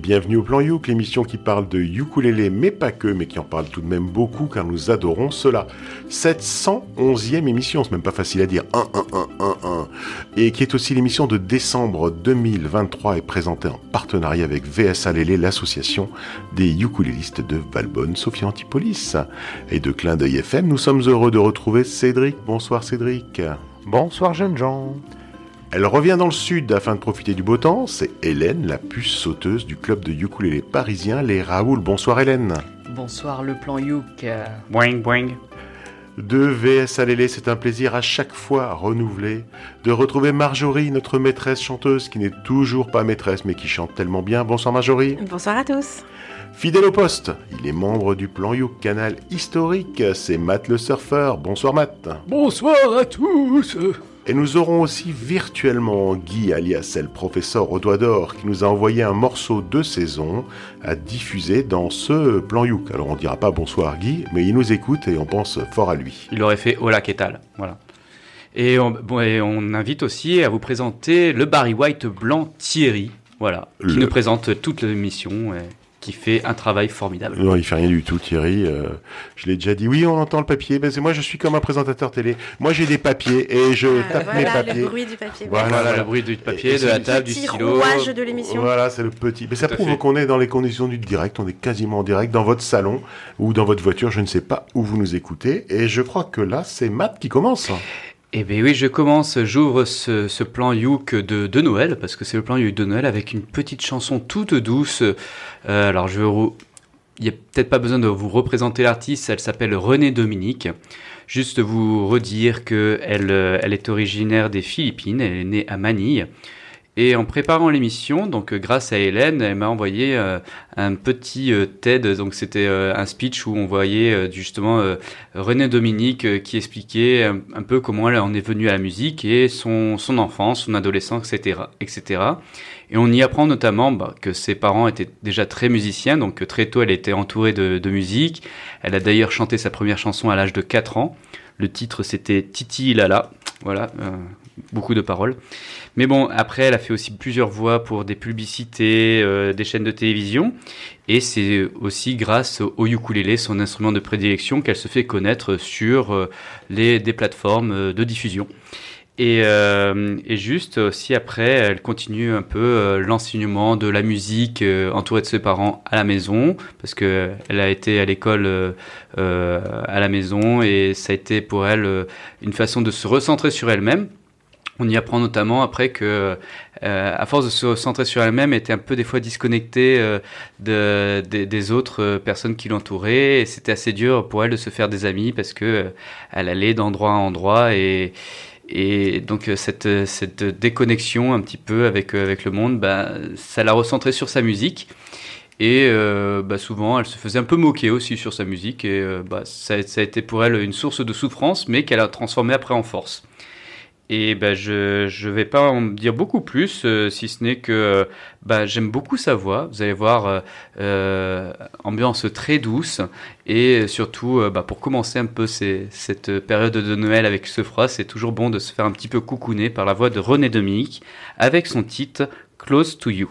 bienvenue au Plan Youk, l'émission qui parle de ukulélé, mais pas que, mais qui en parle tout de même beaucoup car nous adorons cela. 711e émission, c'est même pas facile à dire, 1, 1, 1, 1, 1, et qui est aussi l'émission de décembre 2023 et présentée en partenariat avec VSA Lélé, l'association des ukulélistes de Valbonne, Sophie Antipolis. Et de Clin d'œil FM, nous sommes heureux de retrouver Cédric. Bonsoir Cédric. Bonsoir jeunes gens. Elle revient dans le sud afin de profiter du beau temps. C'est Hélène, la puce sauteuse du club de ukulélé parisien Les Raoul. Bonsoir Hélène. Bonsoir le plan Youk. Boing boing. De VS à Lélé, c'est un plaisir à chaque fois renouvelé de retrouver Marjorie, notre maîtresse chanteuse qui n'est toujours pas maîtresse mais qui chante tellement bien. Bonsoir Marjorie. Bonsoir à tous. Fidèle au poste, il est membre du Plan Youk canal historique, c'est Matt le surfeur. Bonsoir Matt. Bonsoir à tous. Et nous aurons aussi virtuellement Guy, alias le professeur au doigt d'or, qui nous a envoyé un morceau de saison à diffuser dans ce plan Youk. Alors on dira pas bonsoir Guy, mais il nous écoute et on pense fort à lui. Il aurait fait Hola, qu'est-ce Voilà. Et on, bon, et on invite aussi à vous présenter le Barry White blanc Thierry, voilà, qui Le- nous présente toute l'émission et qui fait un travail formidable. Non, il fait rien du tout, Thierry. euh, je l'ai déjà dit. Oui, on entend le papier. Ben, moi, je suis comme un présentateur télé. Moi, j'ai des papiers et je Euh, tape mes voilà papiers. le bruit du papier. Voilà, Voilà, voilà. le bruit du papier, Et- de la table, du stylo. rouage de l'émission. Voilà, c'est le petit. Mais ça Tout prouve qu'on est dans les conditions du direct. On est quasiment en direct dans votre salon ou dans votre voiture. Je ne sais pas où vous nous écoutez. Et je crois que là, c'est Matt qui commence. Eh bien oui, je commence, j'ouvre ce, plan Youk de, de Noël, parce que c'est le plan Youk de Noël, avec une petite chanson toute douce. Euh, alors je vais... Il n'y a peut-être pas besoin de vous représenter l'artiste, elle s'appelle Renée Dominique. Juste vous redire qu'elle elle est originaire des Philippines, elle est née à Manille. Et en préparant l'émission, donc euh, grâce à Hélène, elle m'a envoyé euh, un petit euh, TED, donc c'était un speech où on voyait justement René Dominique qui expliquait un, peu comment elle en est venue à la musique et son, enfance, son adolescence, etc., etc. Et on y apprend notamment bah, que ses parents étaient déjà très musiciens, donc très tôt elle était entourée de, musique. Elle a d'ailleurs chanté sa première chanson à l'âge de 4 ans. Le titre c'était Titi Lala, voilà, beaucoup de paroles. Mais bon, après, elle a fait aussi plusieurs voix pour des publicités, euh, des chaînes de télévision. Et c'est aussi grâce au ukulélé, son instrument de prédilection, qu'elle se fait connaître sur euh, les, des plateformes euh, de diffusion. Et, juste aussi après, elle continue un peu l'enseignement de la musique entourée de ses parents à la maison, parce que elle a été à l'école à la maison et ça a été pour elle une façon de se recentrer sur elle-même. On y apprend notamment après que, euh, à force de se centrer sur elle-même, elle était un peu des fois disconnectée euh, de, des- autres euh, personnes qui l'entouraient. Et c'était assez dur pour elle de se faire des amis parce que elle allait d'endroit en endroit et donc cette, déconnexion un petit peu avec, le monde, bah, ça l'a recentrée sur sa musique. Et bah, souvent, elle se faisait un peu moquer aussi sur sa musique. Et bah, ça, ça a été pour elle une source de souffrance, mais qu'elle a transformée après en force. Et bah, je ne vais pas en dire beaucoup plus, euh, si ce n'est que euh, bah, j'aime beaucoup sa voix. Vous allez voir, euh, euh, ambiance très douce. Et surtout, bah, pour commencer un peu cette période de Noël avec ce froid, c'est toujours bon de se faire un petit peu coucouner par la voix de René Dominique avec son titre Close to You.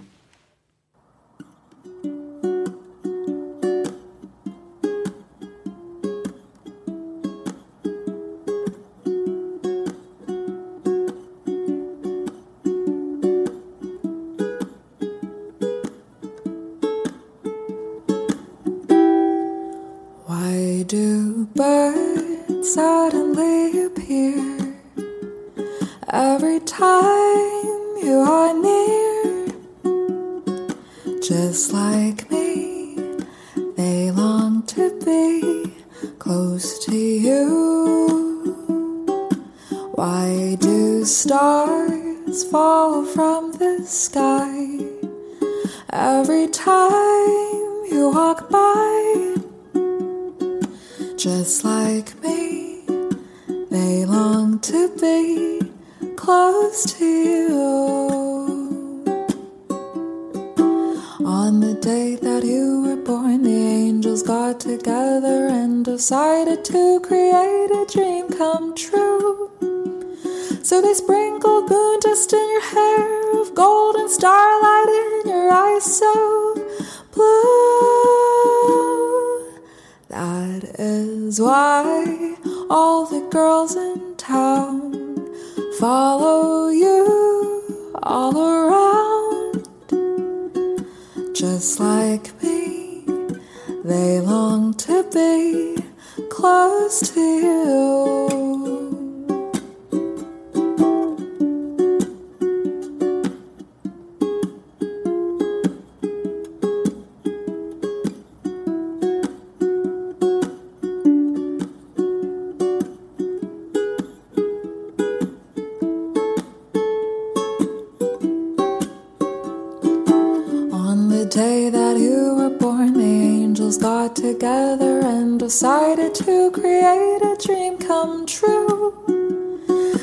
Day that you were born, the angels got together and decided to create a dream come true.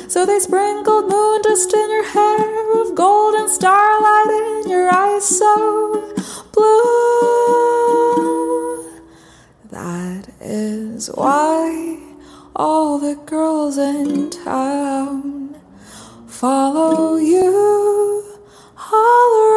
So they sprinkled moon dust in your hair, of golden starlight in your eyes so blue. That is why all the girls in town follow you all around.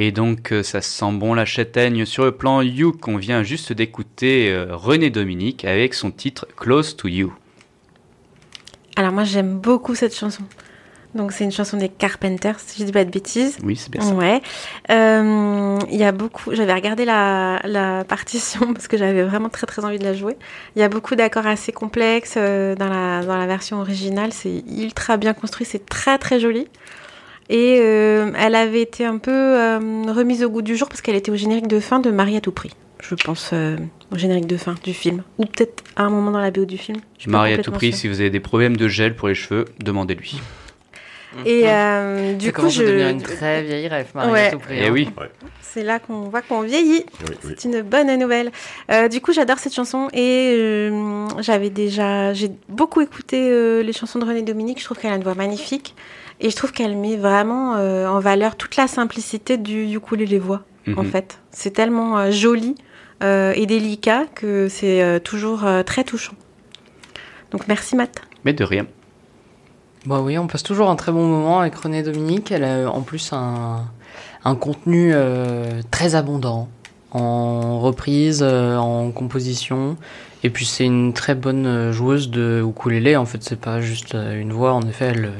Et donc, euh, ça sent bon la châtaigne sur le plan You qu'on vient juste d'écouter euh, René Dominique avec son titre Close to You. Alors moi j'aime beaucoup cette chanson. Donc c'est une chanson des Carpenters, si je dis pas de bêtises. Oui, c'est bien ça. Ouais. Euh, Il y a beaucoup. J'avais regardé la, la partition parce que j'avais vraiment très très envie de la jouer. Il y a beaucoup d'accords assez complexes dans la dans la version originale. C'est ultra bien construit. C'est très très joli. Et euh, elle avait été un peu euh, remise au goût du jour parce qu'elle était au générique de fin de Marie à tout prix. Je pense euh, au générique de fin du film. Ou peut-être à un moment dans la BO du film. Je Marie à tout prix, sûre. si vous avez des problèmes de gel pour les cheveux, demandez-lui. Et euh, du ça coup, commence je... à devenir une très vieille rêve, Marie, Ouais. à tout prix, Eh hein. oui, c'est là qu'on voit qu'on vieillit. Oui, oui. C'est une bonne nouvelle. Euh, du coup, j'adore cette chanson et euh, j'avais déjà, j'ai beaucoup écouté euh, les chansons de René Dominique. Je trouve qu'elle a une voix magnifique et je trouve qu'elle met vraiment euh, en valeur toute la simplicité du ukulélé voix. En Mhm. fait, c'est tellement euh, joli euh, et délicat que c'est euh, toujours euh, très touchant. Donc merci Matt. mais de rien. Bah oui, on passe toujours un très bon moment avec René Dominique. Elle a en plus un, un contenu euh, très abondant en reprise, euh, en composition. Et puis c'est une très bonne joueuse de ukulélé. En fait, c'est pas juste une voix. En effet, elle, euh,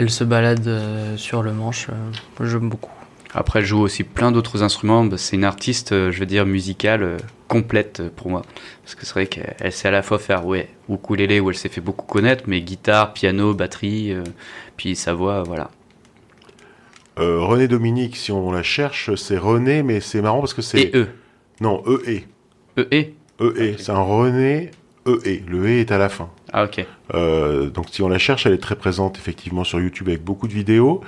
elle se balade euh, sur le manche. Euh, J'aime beaucoup. Après, elle joue aussi plein d'autres instruments. Bah, C'est une artiste, euh, je veux dire, musicale euh, complète pour moi. Parce que c'est vrai qu'elle elle sait à la fois faire, ouais, ukulélé où elle s'est fait beaucoup connaître, mais guitare, piano, batterie, euh, puis sa voix, voilà. Euh, René Dominique, si on la cherche, c'est René, mais c'est marrant parce que c'est. Et eux. Non, E-E. E et E-E. C'est un René E-E. Le E est à la fin. Ah, ok. Euh, donc si on la cherche, elle est très présente effectivement sur YouTube avec beaucoup de vidéos.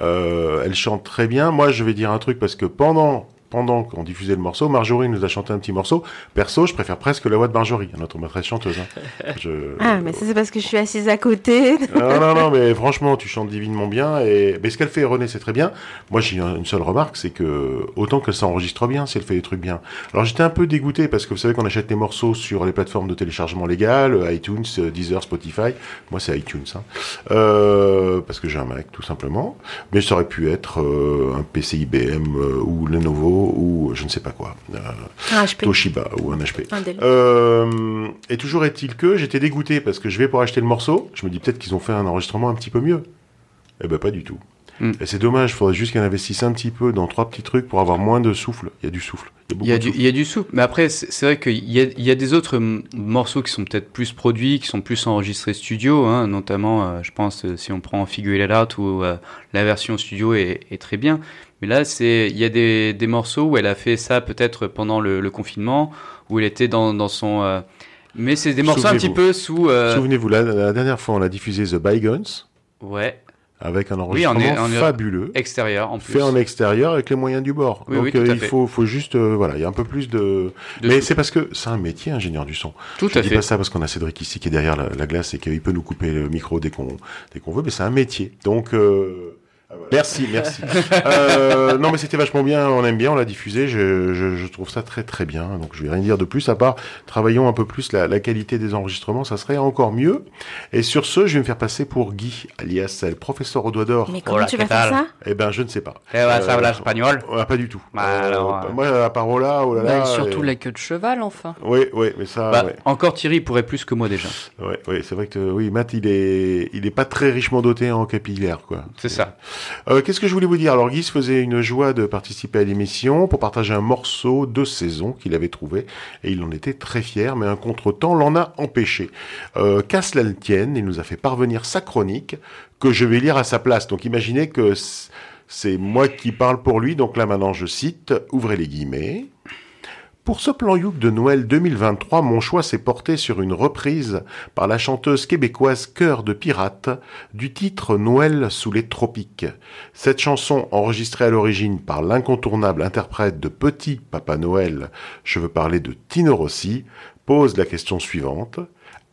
Euh, elle chante très bien. Moi, je vais dire un truc parce que pendant pendant qu'on diffusait le morceau, Marjorie nous a chanté un petit morceau. Perso, je préfère presque la voix de Marjorie, notre maîtresse chanteuse. hein. Je- Ah, mais ça c'est parce que je suis assise à côté. non, non, non, mais franchement, tu chantes divinement bien. Et mais ce qu'elle fait, René, c'est très bien. Moi, j'ai une seule remarque, c'est que autant qu'elle s'enregistre bien, si elle fait des trucs bien. Alors, j'étais un peu dégoûté parce que vous savez qu'on achète les morceaux sur les plateformes de téléchargement légales, iTunes, Deezer, Spotify. Moi, c'est iTunes, hein. Euh, parce que j'ai un Mac, tout simplement. Mais ça aurait pu être euh, un PC IBM euh, ou Lenovo ou je ne sais pas quoi, euh. Toshiba ou un HP. Un. Euh, et toujours est-il que j'étais dégoûté parce que je vais pour acheter le morceau. Je me dis peut-être qu'ils ont fait un enregistrement un petit peu mieux. Eh ben pas du tout. Hmm. Et c'est dommage, il faudrait juste qu'ils investissent un petit peu dans trois petits trucs pour avoir moins de souffle. Il y a du souffle. Il y a beaucoup Il y a de du, souffle. il y a du souple, mais après, c'est vrai qu'il y a, il y a des autres morceaux qui sont peut-être plus produits, qui sont plus enregistrés studio, hein, notamment, euh, je pense, euh, si on prend Figure It Out, où euh, la version studio est, est très bien. Mais là, c'est, il y a des, des morceaux où elle a fait ça peut-être pendant le, le confinement, où elle était dans, dans son. euh, mais c'est des morceaux un petit peu sous. euh, Souvenez-vous, la, la dernière fois, on a diffusé The Bygones. Ouais. avec un Oui, enregistrement en- fabuleux. extérieur en plus. Fait en extérieur avec les moyens du bord. Oui, Donc oui, euh, il faut, faut juste, euh, voilà, il y a un peu plus de. De Mais c'est parce que c'est un métier, ingénieur du son. Tout Je à dis fait. pas ça parce qu'on a Cédric ici qui est derrière la, la glace et qu'il peut nous couper le micro dès qu'on dès qu'on veut, mais c'est un métier. Donc euh, ah, voilà. merci, merci. euh, non, mais c'était vachement bien. On aime bien, on l'a diffusé. Je, je, je trouve ça très très bien. Donc je vais rien dire de plus à part travaillons un peu plus la, la qualité des enregistrements, ça serait encore mieux. Et sur ce, je vais me faire passer pour Guy, alias le professeur au doigt d'or. Mais comment Hola, tu ¿qué vas faire ça? Eh ben, je ne sais pas. Eh, vas a Euh, espagnol Ouais, pas du tout. Bah, alors, euh, moi, à part Ola, oh là Bah, là. surtout euh, la queue de cheval, enfin. Oui, oui, mais ça, Bah, ouais. Encore Thierry pourrait plus que moi déjà. Ouais, ouais, c'est vrai que oui, Matt, il est, il est pas très richement doté en capillaire, quoi. C'est ça. Euh, Qu'est-ce que je voulais vous dire? Alors, Guy se faisait une joie de participer à l'émission pour partager un morceau de saison qu'il avait trouvé et il en était très fier, mais un contretemps l'en a empêché. Euh, Qu'à il nous a fait parvenir sa chronique que je vais lire à sa place. Donc, imaginez que c'est moi qui parle pour lui. Donc là, maintenant, je cite, ouvrez les guillemets. Pour ce plan Youk de Noël 2023, mon choix s'est porté sur une reprise par la chanteuse québécoise Cœur de Pirate du titre Noël sous les tropiques. Cette chanson, enregistrée à l'origine par l'incontournable interprète de Petit Papa Noël, je veux parler de Tino Rossi, pose la question suivante.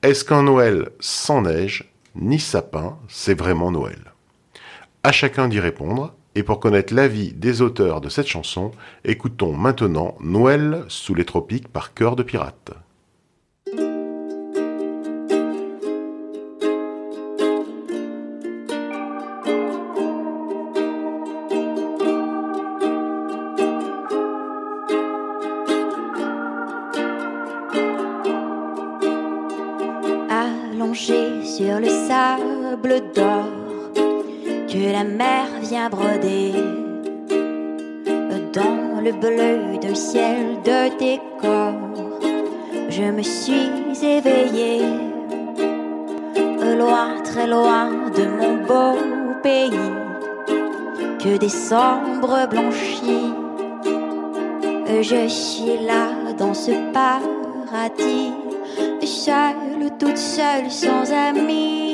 Est-ce qu'un Noël sans neige, ni sapin, c'est vraiment Noël? À chacun d'y répondre. Et pour connaître l'avis des auteurs de cette chanson, écoutons maintenant Noël sous les tropiques par Cœur de Pirate. allongé sur le sable d'or que la mer vient broder dans le bleu d'un ciel de décor. Je me suis éveillée loin, très loin de mon beau pays que décembre blanchit. Je suis là dans ce paradis, seule, toute seule, sans amis.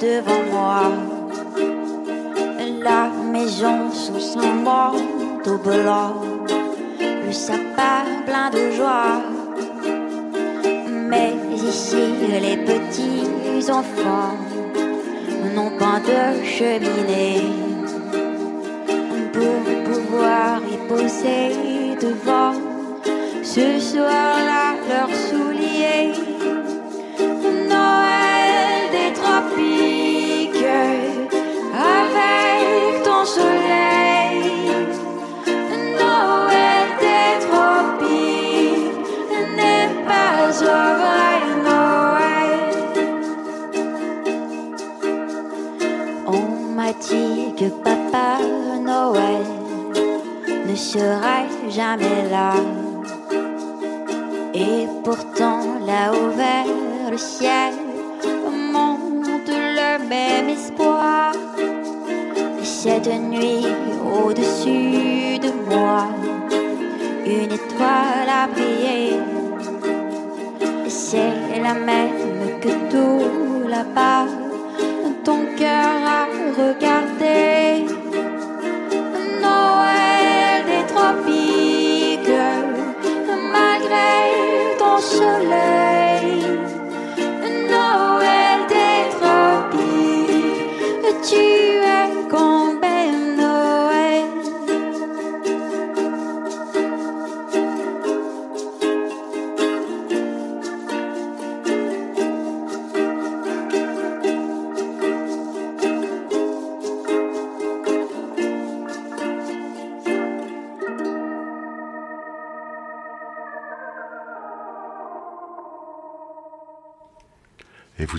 Devant moi. La maison sous son manteau blanc, le sapin plein de joie. Ici, les petits enfants n'ont pas de cheminée pour pouvoir y poser devant ce soir-là leurs souliers. Noël des tropiques avec ton soleil. Noël des tropiques n'est pas un que Papa Noël ne serait jamais là. Et pourtant là-haut vers le ciel monte le même espoir. Cette nuit au-dessus de moi, une étoile a brillé. C'est la même que tout là-bas, a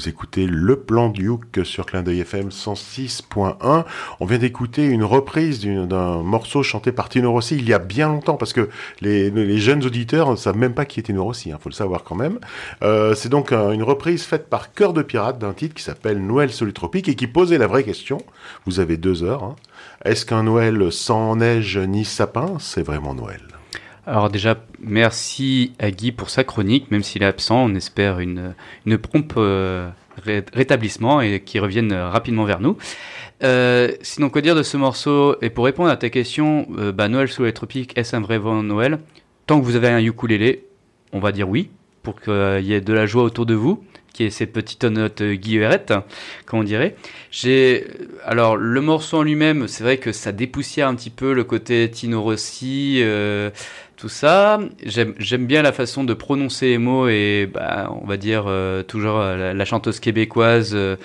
vous écoutez Le Plan du Hook sur Clin d'œil FM 106.1. On vient d'écouter une reprise d'un morceau chanté par Tino Rossi il y a bien longtemps, parce que les, jeunes auditeurs ne savent même pas qui est Tino Rossi, il faut le savoir quand même. Euh, c'est donc une reprise faite par Cœur de Pirate d'un titre qui s'appelle Noël tropiques et qui posait la vraie question. Vous avez deux heures. hein. Est-ce qu'un Noël sans neige ni sapin, c'est vraiment Noël? Alors déjà, merci à Guy pour sa chronique, même s'il est absent, on espère une, une prompt euh, ré- rétablissement et qu'il revienne euh, rapidement vers nous. Euh, sinon, quoi dire de ce morceau? Et pour répondre à ta question, bah, Noël sous les tropiques, est-ce un vrai vent Noël? Tant que vous avez un ukulélé, on va dire oui, pour qu'il y ait de la joie autour de vous, qui est cette petite note euh, guillerette, comme on dirait. J'ai alors le morceau en lui-même, c'est vrai que ça dépoussière un petit peu le côté Tino Rossi, euh, tout ça. J'aime bien la façon de prononcer les mots et bah, on va dire euh, toujours la, chanteuse québécoise euh,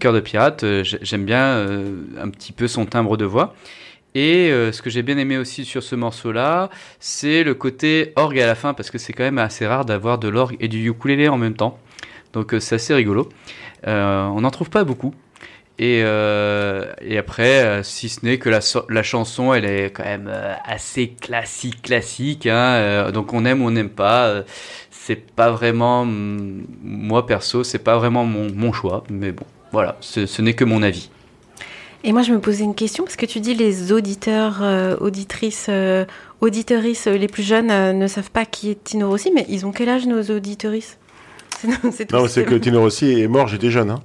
Cœur de pirate. j'ai- J'aime bien un petit peu son timbre de voix. Et ce que j'ai bien aimé aussi sur ce morceau-là, c'est le côté orgue à la fin, parce que c'est quand même assez rare d'avoir de l'orgue et du ukulélé en même temps. Donc euh, c'est assez rigolo. Euh, on n'en trouve pas beaucoup. Et, euh, après, si ce n'est que la, so- la chanson, elle est quand même assez classique, classique. Hein, donc on aime ou on n'aime pas. c'est pas vraiment, moi perso, c'est pas vraiment mon, choix. Mais bon, voilà, ce, n'est que mon avis. Et moi, je me posais une question parce que tu dis les auditeurs, auditrices, euh, les plus jeunes ne savent pas qui est Tino Rossi, mais ils ont quel âge nos auditeuristes C'est c'est tout Non, ce c'est que Tino Rossi est mort, j'étais jeune. Hein.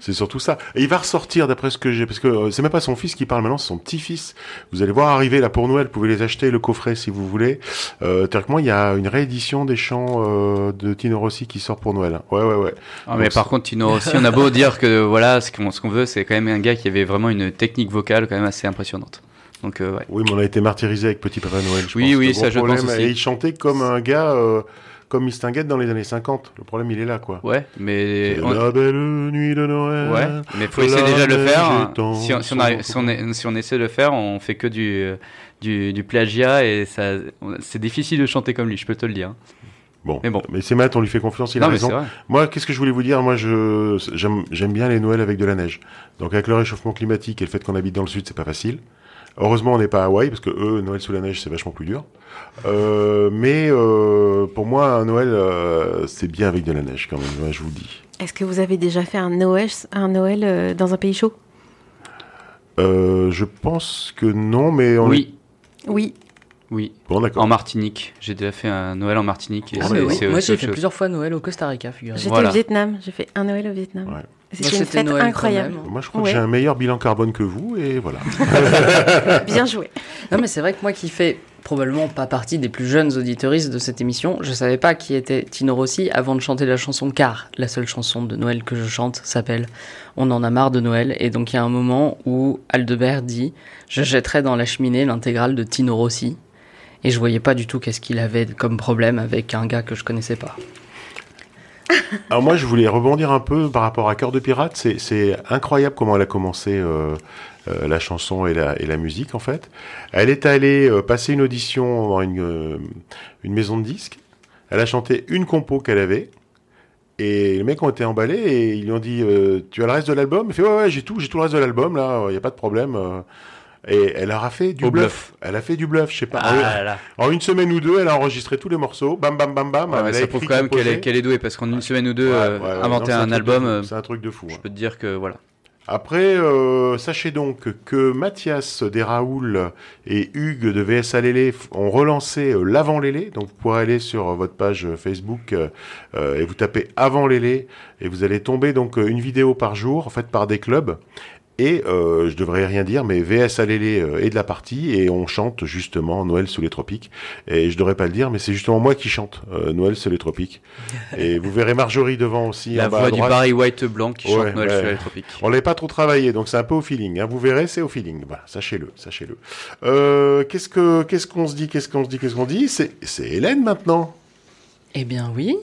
c'est surtout ça. Et il va ressortir, d'après ce que j'ai, parce que euh, c'est même pas son fils qui parle maintenant, c'est son petit-fils. Vous allez voir arriver là pour Noël, vous pouvez les acheter, le coffret si vous voulez. Euh, théoriquement, il y a une réédition des chants euh, de Tino Rossi qui sort pour Noël. Ouais, ouais, ouais. Ah, mais Donc, par contre, Tino Rossi, on a beau dire que voilà, ce qu'on ce qu'on veut, c'est quand même un gars qui avait vraiment une technique vocale quand même assez impressionnante. Donc, euh, ouais. Oui, mais on a été martyrisé avec Petit Papa Noël. Je Oui, pense. oui, ça, gros je pense aussi. Et il chantait comme un gars, euh, comme Mistinguett dans les années 50. Le problème, il est là, quoi. Ouais, mais. On- La belle nuit de Noël. Ouais, mais faut essayer déjà de le faire. Si on, si on arrive- si on est- si on essaie de le faire, on fait que du, euh, du, du plagiat et ça, c'est difficile de chanter comme lui, je peux te le dire. Bon, Mais bon. mais c'est Matt, on lui fait confiance, il a non, raison. Moi, qu'est-ce que je voulais vous dire? Moi, je j'aime j'aime bien les Noëls avec de la neige. Donc, avec le réchauffement climatique et le fait qu'on habite dans le sud, c'est pas facile. Heureusement, on n'est pas à Hawaï parce que eux, Noël sous la neige, c'est vachement plus dur. Euh, mais euh, pour moi, un Noël, euh, c'est bien avec de la neige quand même. ouais, je vous le dis. Est-ce que vous avez déjà fait un Noël, un Noël euh, dans un pays chaud? Euh, je pense que non, mais on Oui, Oui. oui. bon, En. Martinique, j'ai déjà fait un Noël en Martinique. Et Ah, c'est- mais oui. c'est- Moi, j'ai fait chose. plusieurs fois Noël au Costa Rica, figurez-vous. J'étais Voilà. au Vietnam. J'ai fait un Noël au Vietnam. Ouais. Moi, C'était une fête Noël incroyable. Moi, je crois Ouais. que j'ai un meilleur bilan carbone que vous, et voilà. Bien joué. Non, mais c'est vrai que moi qui fais probablement pas partie des plus jeunes auditeuristes de cette émission, je savais pas qui était Tino Rossi avant de chanter la chanson car la seule chanson de Noël que je chante s'appelle On en a marre de Noël et donc il y a un moment où Aldebert dit je jetterai dans la cheminée l'intégrale de Tino Rossi et je voyais pas du tout qu'est-ce qu'il avait comme problème avec un gars que je connaissais pas. Alors moi, je voulais rebondir un peu par rapport à Cœur de Pirate. C'est, incroyable comment elle a commencé euh, euh, la chanson et la, musique, en fait. Elle est allée euh, passer une audition dans une, maison de disques. Elle a chanté une compo qu'elle avait. Et les mecs ont été emballés et ils lui ont dit Tu as le reste de l'album? Il fait Ouais, ouais, j'ai tout, j'ai tout le reste de l'album, là, il n'y a pas de problème. Et elle leur a fait du Au bluff. bluff. Elle a fait du bluff, je sais pas. Ah En- là là. En une semaine ou deux, elle a enregistré tous les morceaux. Bam, bam, bam, bam. Ouais, elle ça prouve quand même qu'elle est, douée parce qu'en une semaine ou deux, Ouais, euh, ouais, ouais. inventer Non, un, album, euh, c'est un truc de fou. je hein. peux te dire que voilà. Après, euh, sachez donc que Mathias Desraoul et Hugues de VS Alélé ont relancé euh, l'Avant Lélé. Donc, vous pourrez aller sur votre page Facebook euh, et vous tapez Avant Lélé et vous allez tomber donc une vidéo par jour faite par des clubs. Et euh, je devrais rien dire, mais VS Alélé euh, est de la partie et on chante justement Noël sous les tropiques. Et je devrais pas le dire, mais c'est justement moi qui chante euh, Noël sous les tropiques. et vous verrez Marjorie devant aussi. La en bas à voix du. Barry White blanc qui chante Noël ouais. sur les tropiques. On l'avait pas trop travaillé, donc c'est un peu au feeling. hein. Vous verrez, c'est au feeling. Voilà, sachez-le, sachez-le. Euh, qu'est-ce que, qu'est-ce qu'on se dit, qu'est-ce qu'on se dit, qu'est-ce qu'on dit? C'est, c'est Hélène maintenant? Eh bien oui,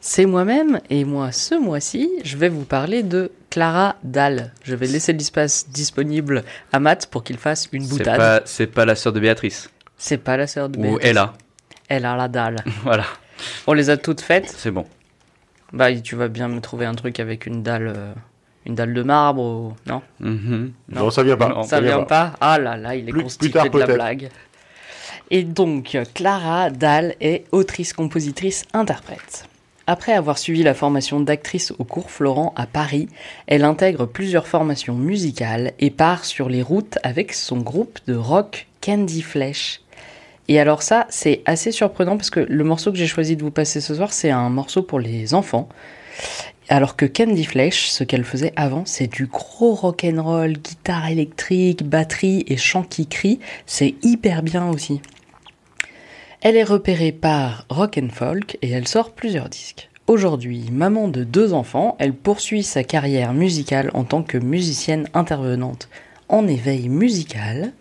c'est moi-même et moi ce mois-ci, je vais vous parler de Clara Dalle. Je vais laisser l'espace disponible à Matt pour qu'il fasse une boutade. c'est pas la sœur de Béatrice. C'est pas la sœur de Ou Béatrice. Ella. Elle a la dalle. Voilà, On les a toutes faites. c'est bon. Bah, tu vas bien me trouver un truc avec une dalle, euh, une dalle de marbre, ou... non? Mhm. Non, ça vient pas. Non, Ça vient pas Ah là là, il est Plus- constitué plus tard, de la blague. Et donc, Clara Dahl est autrice, compositrice, interprète. Après avoir suivi la formation d'actrice au cours Florent à Paris, elle intègre plusieurs formations musicales et part sur les routes avec son groupe de rock Candy Flesh. Et alors ça, c'est assez surprenant parce que le morceau que j'ai choisi de vous passer ce soir, c'est un morceau pour les enfants. Alors que Candy Flesh, ce qu'elle faisait avant, c'est du gros rock'n'roll, guitare électrique, batterie et chant qui crie. C'est hyper bien aussi. Elle est repérée par Rock and Folk et elle sort plusieurs disques. Aujourd'hui, maman de deux enfants, elle poursuit sa carrière musicale en tant que musicienne intervenante en éveil musical,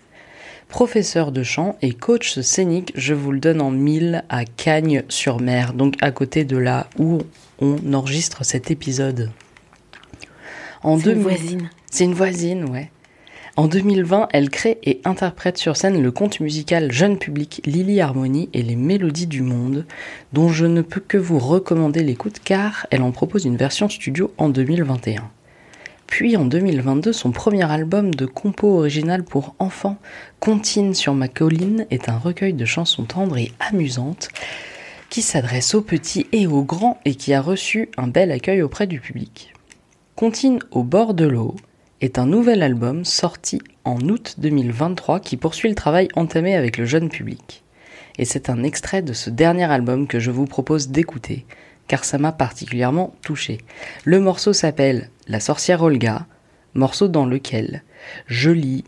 professeur de chant et coach scénique, je vous le donne en mille à Cagnes-sur-Mer, donc à côté de là où on enregistre cet épisode. En C'est une 2000 voisine. c'est une voisine, ouais. En 2020, elle crée et interprète sur scène le conte musical jeune public Lily Harmony et les mélodies du monde, dont je ne peux que vous recommander l'écoute car elle en propose une version studio en 2021. Puis en 2022, son premier album de compo original pour enfants, Contine sur ma colline, est un recueil de chansons tendres et amusantes qui s'adresse aux petits et aux grands et qui a reçu un bel accueil auprès du public. Contine au bord de l'eau est un nouvel album sorti en août 2023 qui poursuit le travail entamé avec le jeune public. Et c'est un extrait de ce dernier album que je vous propose d'écouter, car ça m'a particulièrement touché. Le morceau s'appelle La sorcière Olga, morceau dans lequel je lis,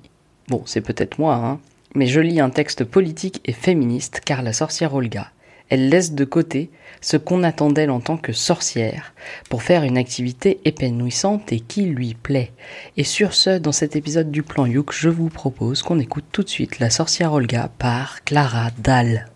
bon c'est peut-être moi, hein, mais je lis un texte politique et féministe car la sorcière Olga, elle laisse de côté ce qu'on attend d'elle en tant que sorcière pour faire une activité épanouissante et qui lui plaît. Et sur ce, dans cet épisode du plan Youk, je vous propose qu'on écoute tout de suite La sorcière Olga par Clara Dahl.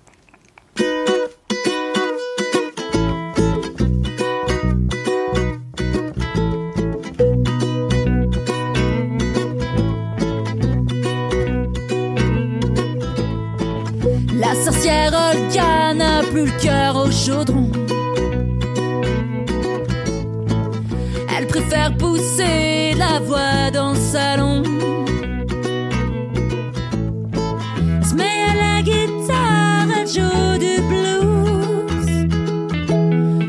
Pousser la voix dans le salon. Se met à la guitare, elle joue du blues.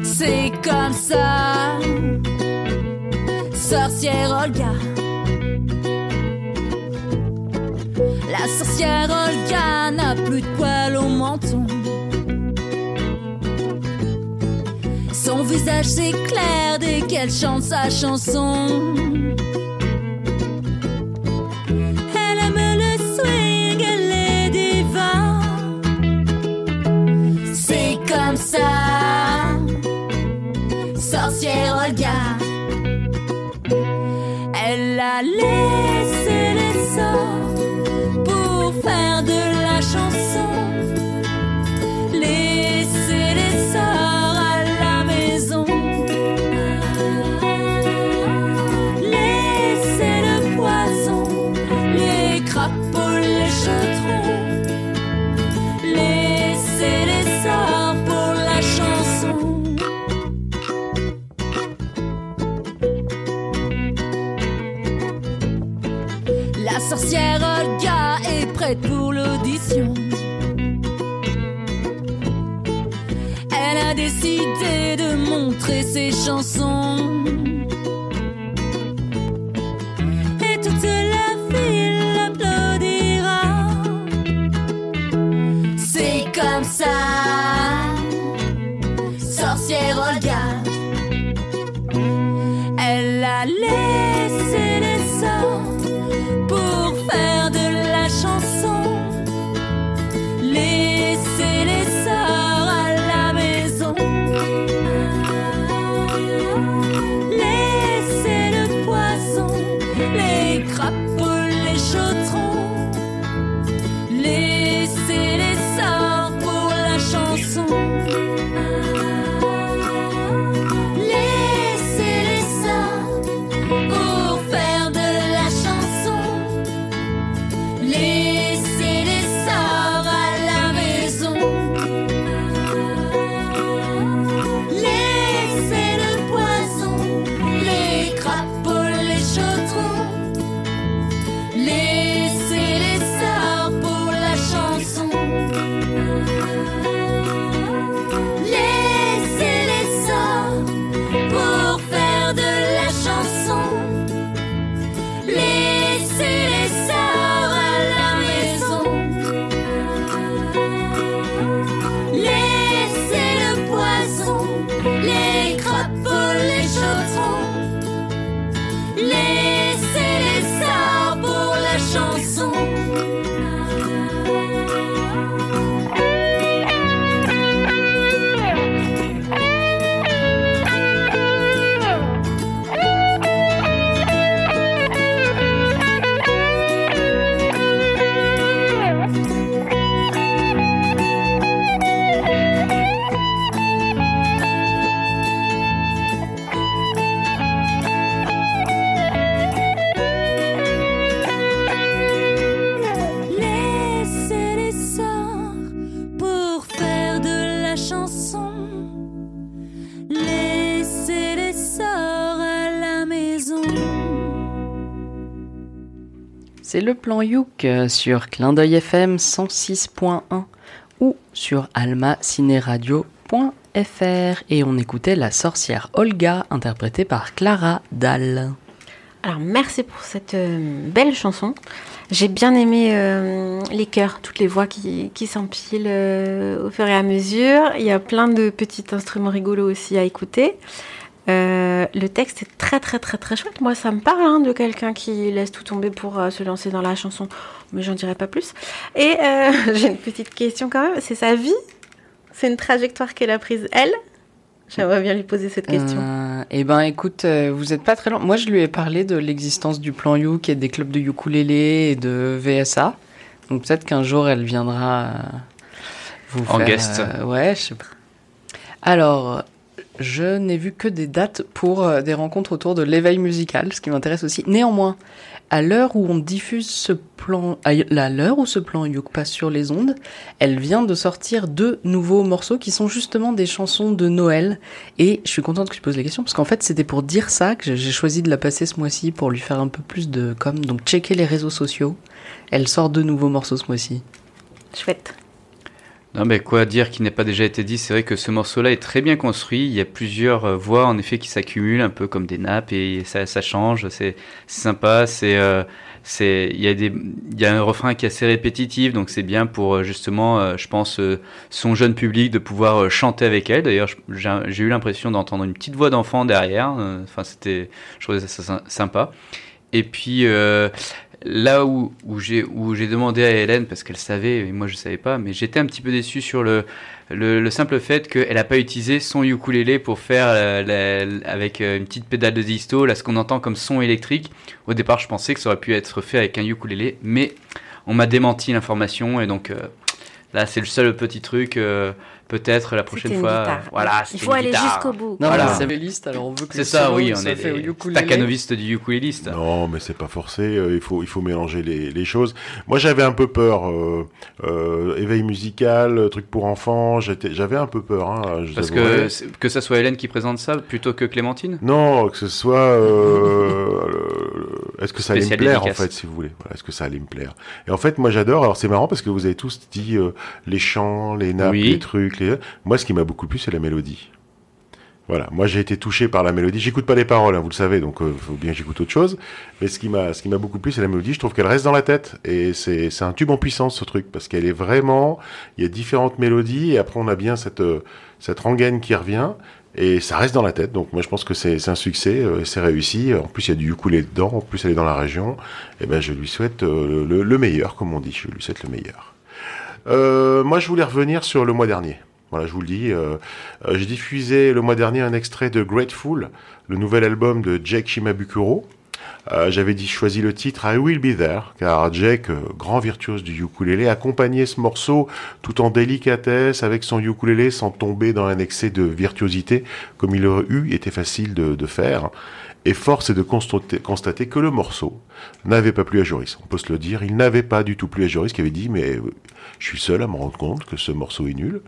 C'est comme ça, sorcière Olga. La sorcière Olga n'a plus de poils visage s'éclaire dès qu'elle chante sa chanson. Elle aime le swing, elle est diva. C'est comme ça, sorcière Olga. Elle a laissé sorcière Olga est prête pour l'audition. Elle a décidé de montrer ses chansons. Le plan Youk euh, sur Clin d'œil FM 106.1 ou sur almacineradio.fr et on écoutait La sorcière Olga interprétée par Clara Dahl. Alors merci pour cette euh, belle chanson. J'ai bien aimé euh, les chœurs, toutes les voix qui, s'empilent au fur et à mesure. Il y a plein de petits instruments rigolos aussi à écouter. Euh, le texte est très très très très chouette. Moi, ça me parle hein, de quelqu'un qui laisse tout tomber pour euh, se lancer dans la chanson, mais j'en dirai pas plus. Et euh, j'ai une petite question quand même. C'est sa vie? C'est une trajectoire qu'elle a prise elle? J'aimerais bien lui poser cette question. Eh ben, écoute, euh, vous êtes pas très loin. Moi, je lui ai parlé de l'existence du plan Youk et des clubs de ukulélé et de VSA. Donc peut-être qu'un jour, elle viendra euh, vous En faire, guest. euh, ouais, je sais pas. Alors, je n'ai vu que des dates pour euh, des rencontres autour de l'éveil musical, ce qui m'intéresse aussi. Néanmoins, à l'heure où on diffuse ce plan, à l'heure où ce plan Youk passe sur les ondes, elle vient de sortir deux nouveaux morceaux qui sont justement des chansons de Noël. Et je suis contente que tu poses la question parce qu'en fait, c'était pour dire ça que j'ai choisi de la passer ce mois-ci pour lui faire un peu plus de com. Donc, checker les réseaux sociaux. Elle sort deux nouveaux morceaux ce mois-ci. Chouette. Non, mais quoi dire qui n'a pas déjà été dit? C'est vrai que ce morceau-là est très bien construit. Il y a plusieurs euh, voix, en effet, qui s'accumulent un peu comme des nappes et ça, ça change. C'est sympa. C'est euh, c'est il y a des il y a un refrain qui est assez répétitif, donc c'est bien pour euh, justement, euh, je pense, son jeune public de pouvoir chanter avec elle. D'ailleurs, j'ai eu l'impression d'entendre une petite voix d'enfant derrière. Enfin, c'était, je trouvais ça sympa. Et puis euh, là où, où j'ai demandé à Hélène parce qu'elle savait et moi je savais pas, mais j'étais un petit peu déçu sur le le, le simple fait qu'elle n'a pas utilisé son ukulélé pour faire euh, avec euh, une petite pédale de disto, là ce qu'on entend comme son électrique. Au départ, je pensais que ça aurait pu être fait avec un ukulélé, mais on m'a démenti l'information et donc euh, là c'est le seul petit truc. euh, Peut-être la prochaine une fois. Voilà, Il faut une aller jusqu'au bout. Non, Voilà. c'est liste, alors on veut que C'est ça, oui, on est fait des stacanovistes du ukuléliste. Non, mais c'est pas forcé. euh, il faut, il faut mélanger les, les choses. Moi, j'avais un peu peur. euh, euh, éveil musical, truc pour enfants. j'étais- J'avais un peu peur. Hein, je Parce avouerai. que que ça soit Hélène qui présente ça plutôt que Clémentine? Non, que ce soit. euh, Est-ce que ça allait me plaire, en fait, si vous voulez? Voilà, Est-ce que ça allait me plaire? Et en fait, moi, j'adore. Alors, c'est marrant parce que vous avez tous dit euh, les chants, les nappes, Oui. les trucs. Moi, ce qui m'a beaucoup plu, c'est la mélodie. Voilà, moi j'ai été touché par la mélodie. J'écoute pas les paroles, hein, vous le savez, donc il faut bien j'écoute autre chose. Mais ce qui m'a, ce qui m'a beaucoup plu, c'est la mélodie. Je trouve qu'elle reste dans la tête et c'est, c'est un tube en puissance ce truc parce qu'elle est vraiment. Il y a différentes mélodies et après on a bien cette euh, cette rengaine qui revient et ça reste dans la tête. Donc moi je pense que c'est, c'est un succès, euh, c'est réussi. En plus il y a du ukulélé dedans, en plus elle est dans la région. Et ben je lui souhaite euh, le, le meilleur, comme on dit. Je lui souhaite le meilleur. Euh, moi je voulais revenir sur le mois dernier. Voilà, je vous le dis. euh, euh, J'ai diffusé le mois dernier un extrait de Grateful, le nouvel album de Jake Shimabukuro. Euh, J'avais choisi le titre I Will Be There, car Jake, euh, grand virtuose du ukulélé, accompagnait ce morceau tout en délicatesse avec son ukulélé sans tomber dans un excès de virtuosité comme il aurait eu été facile de, faire. Et force est de constater, constater que le morceau n'avait pas plu à Joris. On peut se le dire, il n'avait pas du tout plu à Joris qui avait dit mais je suis seul à me rendre compte que ce morceau est nul.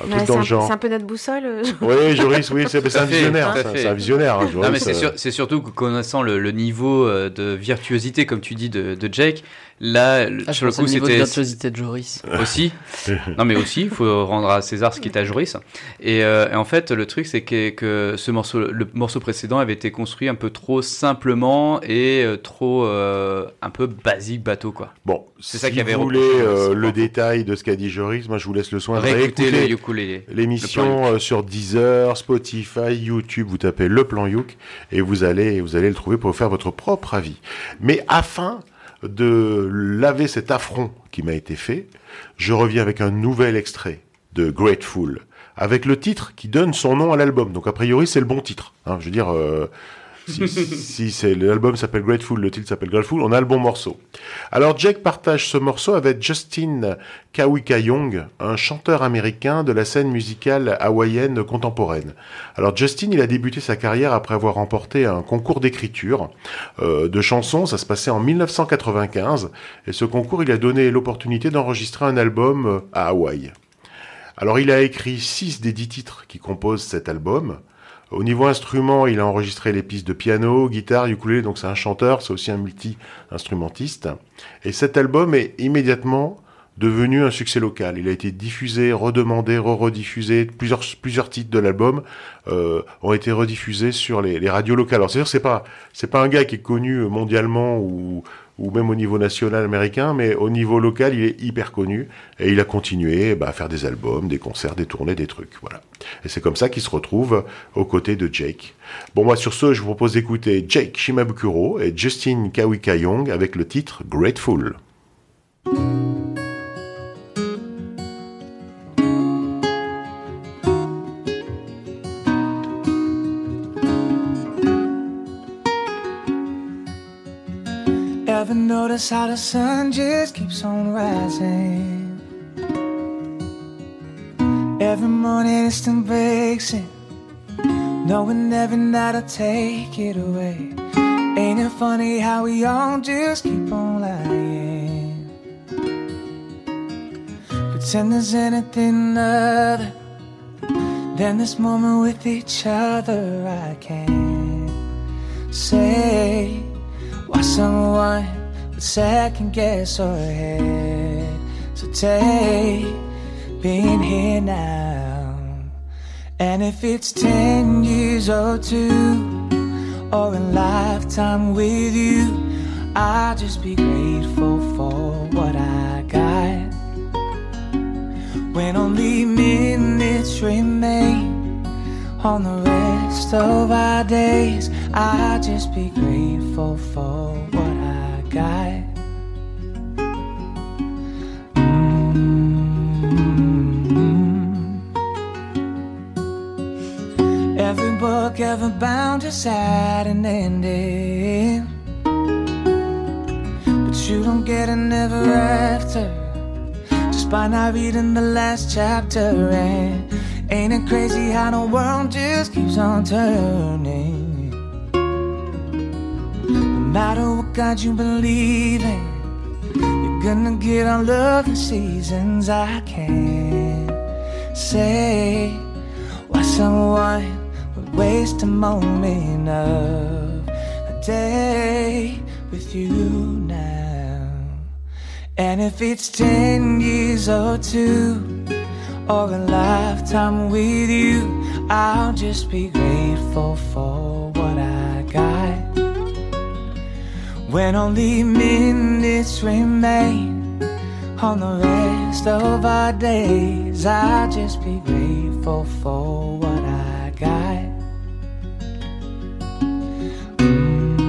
Un truc Ouais, dans c'est, le un, genre. c'est un peu notre boussole. euh. Oui, Joris, oui, c'est un visionnaire. C'est un- visionnaire. hein, Joris, Non, mais c'est euh, c'est surtout que connaissant le, le niveau euh, de virtuosité, comme tu dis, de, de Jake, là, Ah, je sur le coup, de c'était de Joris. aussi. non, mais aussi, il faut rendre à César ce qui est à Joris. Et, euh, et en fait, le truc, c'est que, que ce morceau, le morceau précédent avait été construit un peu trop simplement et euh, trop euh, un peu basique bateau, quoi. Bon, C'est si ça qu'il y avait vous voulez euh, le pas- détail de ce qu'a dit Joris, moi je vous laisse le soin de réécouter l'émission euh, sur Deezer, Spotify, YouTube. Vous tapez le plan Youk et vous allez, vous allez le trouver pour vous faire votre propre avis. Mais afin de laver cet affront qui m'a été fait, je reviens avec un nouvel extrait de Grateful, avec le titre qui donne son nom à l'album. Donc a priori c'est le bon titre. hein. je veux dire, euh, si, c'est l'album s'appelle Grateful, le titre s'appelle Grateful, on a le bon morceau. Alors Jake partage ce morceau avec Justin Kawika Young, un chanteur américain de la scène musicale hawaïenne contemporaine. Alors Justin, il a débuté sa carrière après avoir remporté un concours d'écriture euh, de chansons, ça se passait en 1995, et ce concours, il a donné l'opportunité d'enregistrer un album euh, à Hawaï. Alors il a écrit six des dix titres qui composent cet album. Au niveau instrument, il a enregistré les pistes de piano, guitare, ukulélé, donc c'est un chanteur, c'est aussi un multi-instrumentiste. Et cet album est immédiatement devenu un succès local. Il a été diffusé, redemandé, re-rediffusé. Plusieurs, plusieurs titres de l'album euh, ont été rediffusés sur les, radios locales. Alors c'est sûr, c'est pas c'est pas un gars qui est connu mondialement ou ou même au niveau national américain, mais au niveau local, il est hyper connu et il a continué bah, à faire des albums, des concerts, des tournées, des trucs, voilà. Et c'est comme ça qu'il se retrouve aux côtés de Jake. Bon, moi sur ce, je vous propose d'écouter Jake Shimabukuro et Justin Kawika Young avec le titre Grateful. Notice how the sun just keeps on rising? Every morning it still breaks in, knowing every night I'll take it away. Ain't it funny how we all just keep on lying? Pretend there's anything other than this moment with each other. I can't say why someone second guess or ahead. So take being here now. And if it's ten years or two, or a lifetime with you, I'll just be grateful for what I got. When only minutes remain on the rest of our days, I'll just be grateful for what I got. Mm. Every book ever bound just had an ending. But you don't get an ever after just by not reading the last chapter. And ain't it crazy how the world just keeps on turning? Matter what God you believe in, you're gonna get all love in seasons. I can't say why someone would waste a moment of a day with you now. And if it's ten years or two, or a lifetime with you, I'll just be grateful for When only minutes remain on the rest of our days, I'll just be grateful for what I got. Mm.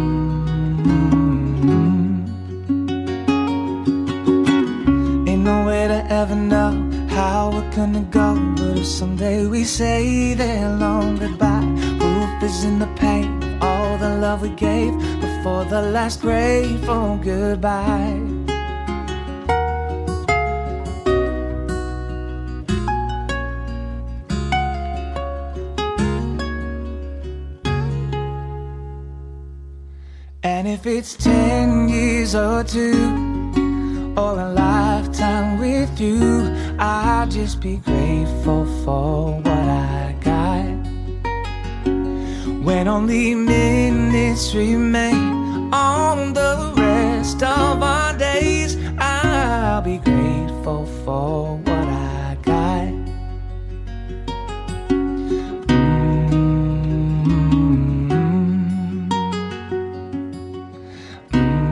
Ain't no way to ever know how we're gonna go. But if someday we say that long goodbye, proof is in the pain all the love we gave before the last grateful goodbye. And if it's ten years or two, or a lifetime with you, I'll just be grateful for what I got. When only minutes remain on the rest of our days, I'll be grateful for what I got. Mm. Mm.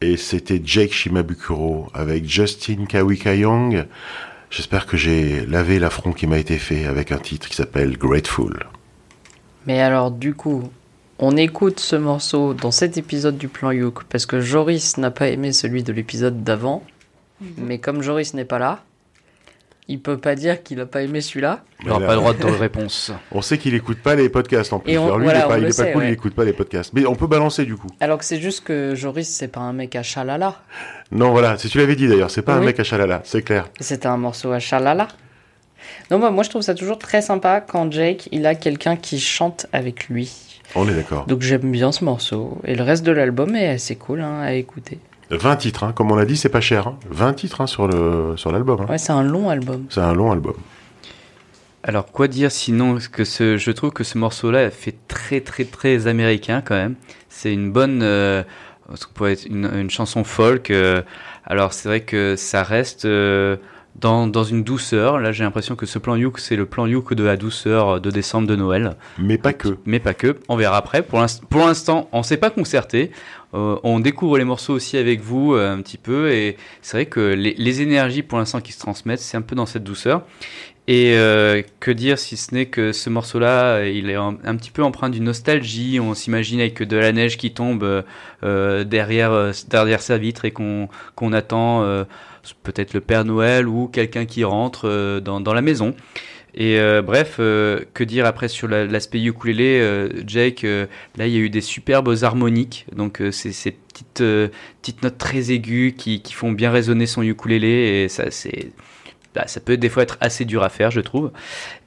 Et c'était Jake Shimabukuro avec Justin Kawika Young. J'espère que j'ai lavé l'affront qui m'a été fait avec un titre qui s'appelle Grateful. Mais alors, du coup, on écoute ce morceau dans cet épisode du plan Youk parce que Joris n'a pas aimé celui de l'épisode d'avant. Mais comme Joris n'est pas là, il peut pas dire qu'il a pas aimé celui-là. Il n'aura pas le droit de réponse. On sait qu'il écoute pas les podcasts en plus. Et on- Alors lui, voilà, il est pas, on il le est pas sait, cool, ouais. il écoute pas les podcasts. Mais on peut balancer du coup. Alors que c'est juste que Joris, c'est pas un mec à chalala. Non, voilà, c'est tu l'avais dit d'ailleurs, c'est pas un mec à chalala, c'est clair. C'était un morceau à chalala. Non, moi, moi, je trouve ça toujours très sympa quand Jake, il a quelqu'un qui chante avec lui. On est d'accord. Donc j'aime bien ce morceau. Et le reste de l'album est assez cool hein, à écouter. 20 titres, hein. comme on l'a dit, c'est pas cher. hein. 20 titres hein, sur le sur l'album. hein. Ouais, c'est un long album. C'est un long album. Alors quoi dire sinon que ce, je trouve que ce morceau-là fait très très très américain quand même. C'est une bonne, euh, ce qu'on pourrait être une, une chanson folk. euh, alors c'est vrai que ça reste euh, dans, dans une douceur. Là j'ai l'impression que ce plan Youk c'est le plan Youk de la douceur de décembre de Noël. Mais pas que. Mais pas que. On verra après. Pour l'inst- pour l'instant on s'est pas concerté. Euh, on découvre les morceaux aussi avec vous euh, un petit peu et c'est vrai que les, énergies pour l'instant qui se transmettent c'est un peu dans cette douceur. Et euh, que dire si ce n'est que ce morceau-là, il est un, petit peu empreint d'une nostalgie. On s'imagine avec de la neige qui tombe derrière, derrière sa vitre et qu'on attend peut-être le Père Noël ou quelqu'un qui rentre dans la maison. Et euh, bref, euh, que dire après sur la- l'aspect ukulélé, euh, Jake, là il y a eu des superbes harmoniques, donc c'est ces petites, notes très aiguës qui, font bien résonner son ukulélé et ça bah, ça peut des fois être assez dur à faire, je trouve.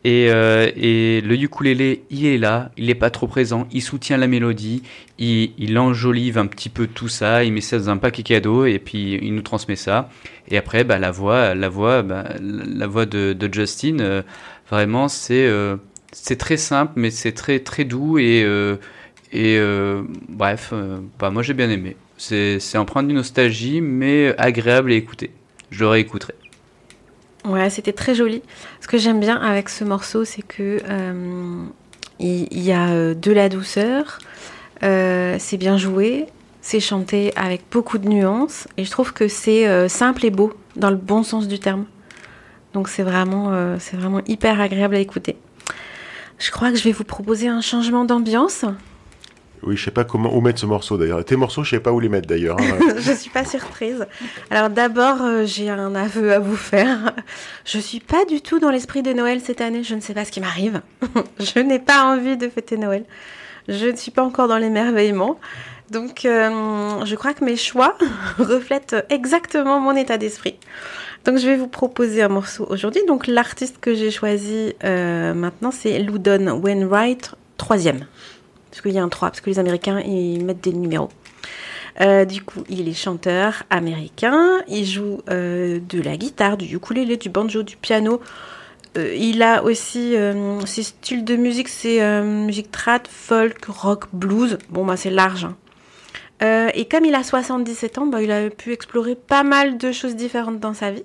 Et, euh, et le ukulélé, il est là, il n'est pas trop présent, il soutient la mélodie, il, enjolive un petit peu tout ça, il met ça dans un paquet cadeau et puis il nous transmet ça. Et après, bah, la voix, la voix, bah, la voix de, Justin, euh, vraiment, c'est euh, c'est très simple, mais c'est très très doux et et bref, bah, moi j'ai bien aimé. C'est c'est empreint d'une nostalgie, mais agréable à écouter. Je le réécouterai. Ouais, c'était très joli. Ce que j'aime bien avec ce morceau, c'est que euh, il y, a euh, de la douceur, euh, c'est bien joué, c'est chanté avec beaucoup de nuances, et je trouve que c'est simple et beau dans le bon sens du terme. Donc c'est vraiment, c'est vraiment hyper agréable à écouter. Je crois que je vais vous proposer un changement d'ambiance. Oui, je sais pas comment où mettre ce morceau d'ailleurs. Tes morceaux, je sais pas où les mettre d'ailleurs. hein. je suis pas surprise. Alors d'abord, euh, j'ai un aveu à vous faire. Je suis pas du tout dans l'esprit de Noël cette année. Je ne sais pas ce qui m'arrive. je n'ai pas envie de fêter Noël. Je ne suis pas encore dans l'émerveillement. Donc, euh, je crois que mes choix reflètent exactement mon état d'esprit. Donc, je vais vous proposer un morceau aujourd'hui. Donc, l'artiste que j'ai choisi euh, maintenant, c'est Loudon Wainwright, troisième. Parce qu'il y a un 3, parce que les Américains, ils mettent des numéros. Euh, du coup, il est chanteur américain. Il joue euh, de la guitare, du ukulélé, du banjo, du piano. Euh, il a aussi ses styles de musique, c'est musique trad, folk, rock, blues. Bon, bah c'est large. hein. Et comme il a 77 ans, bah, il a pu explorer pas mal de choses différentes dans sa vie.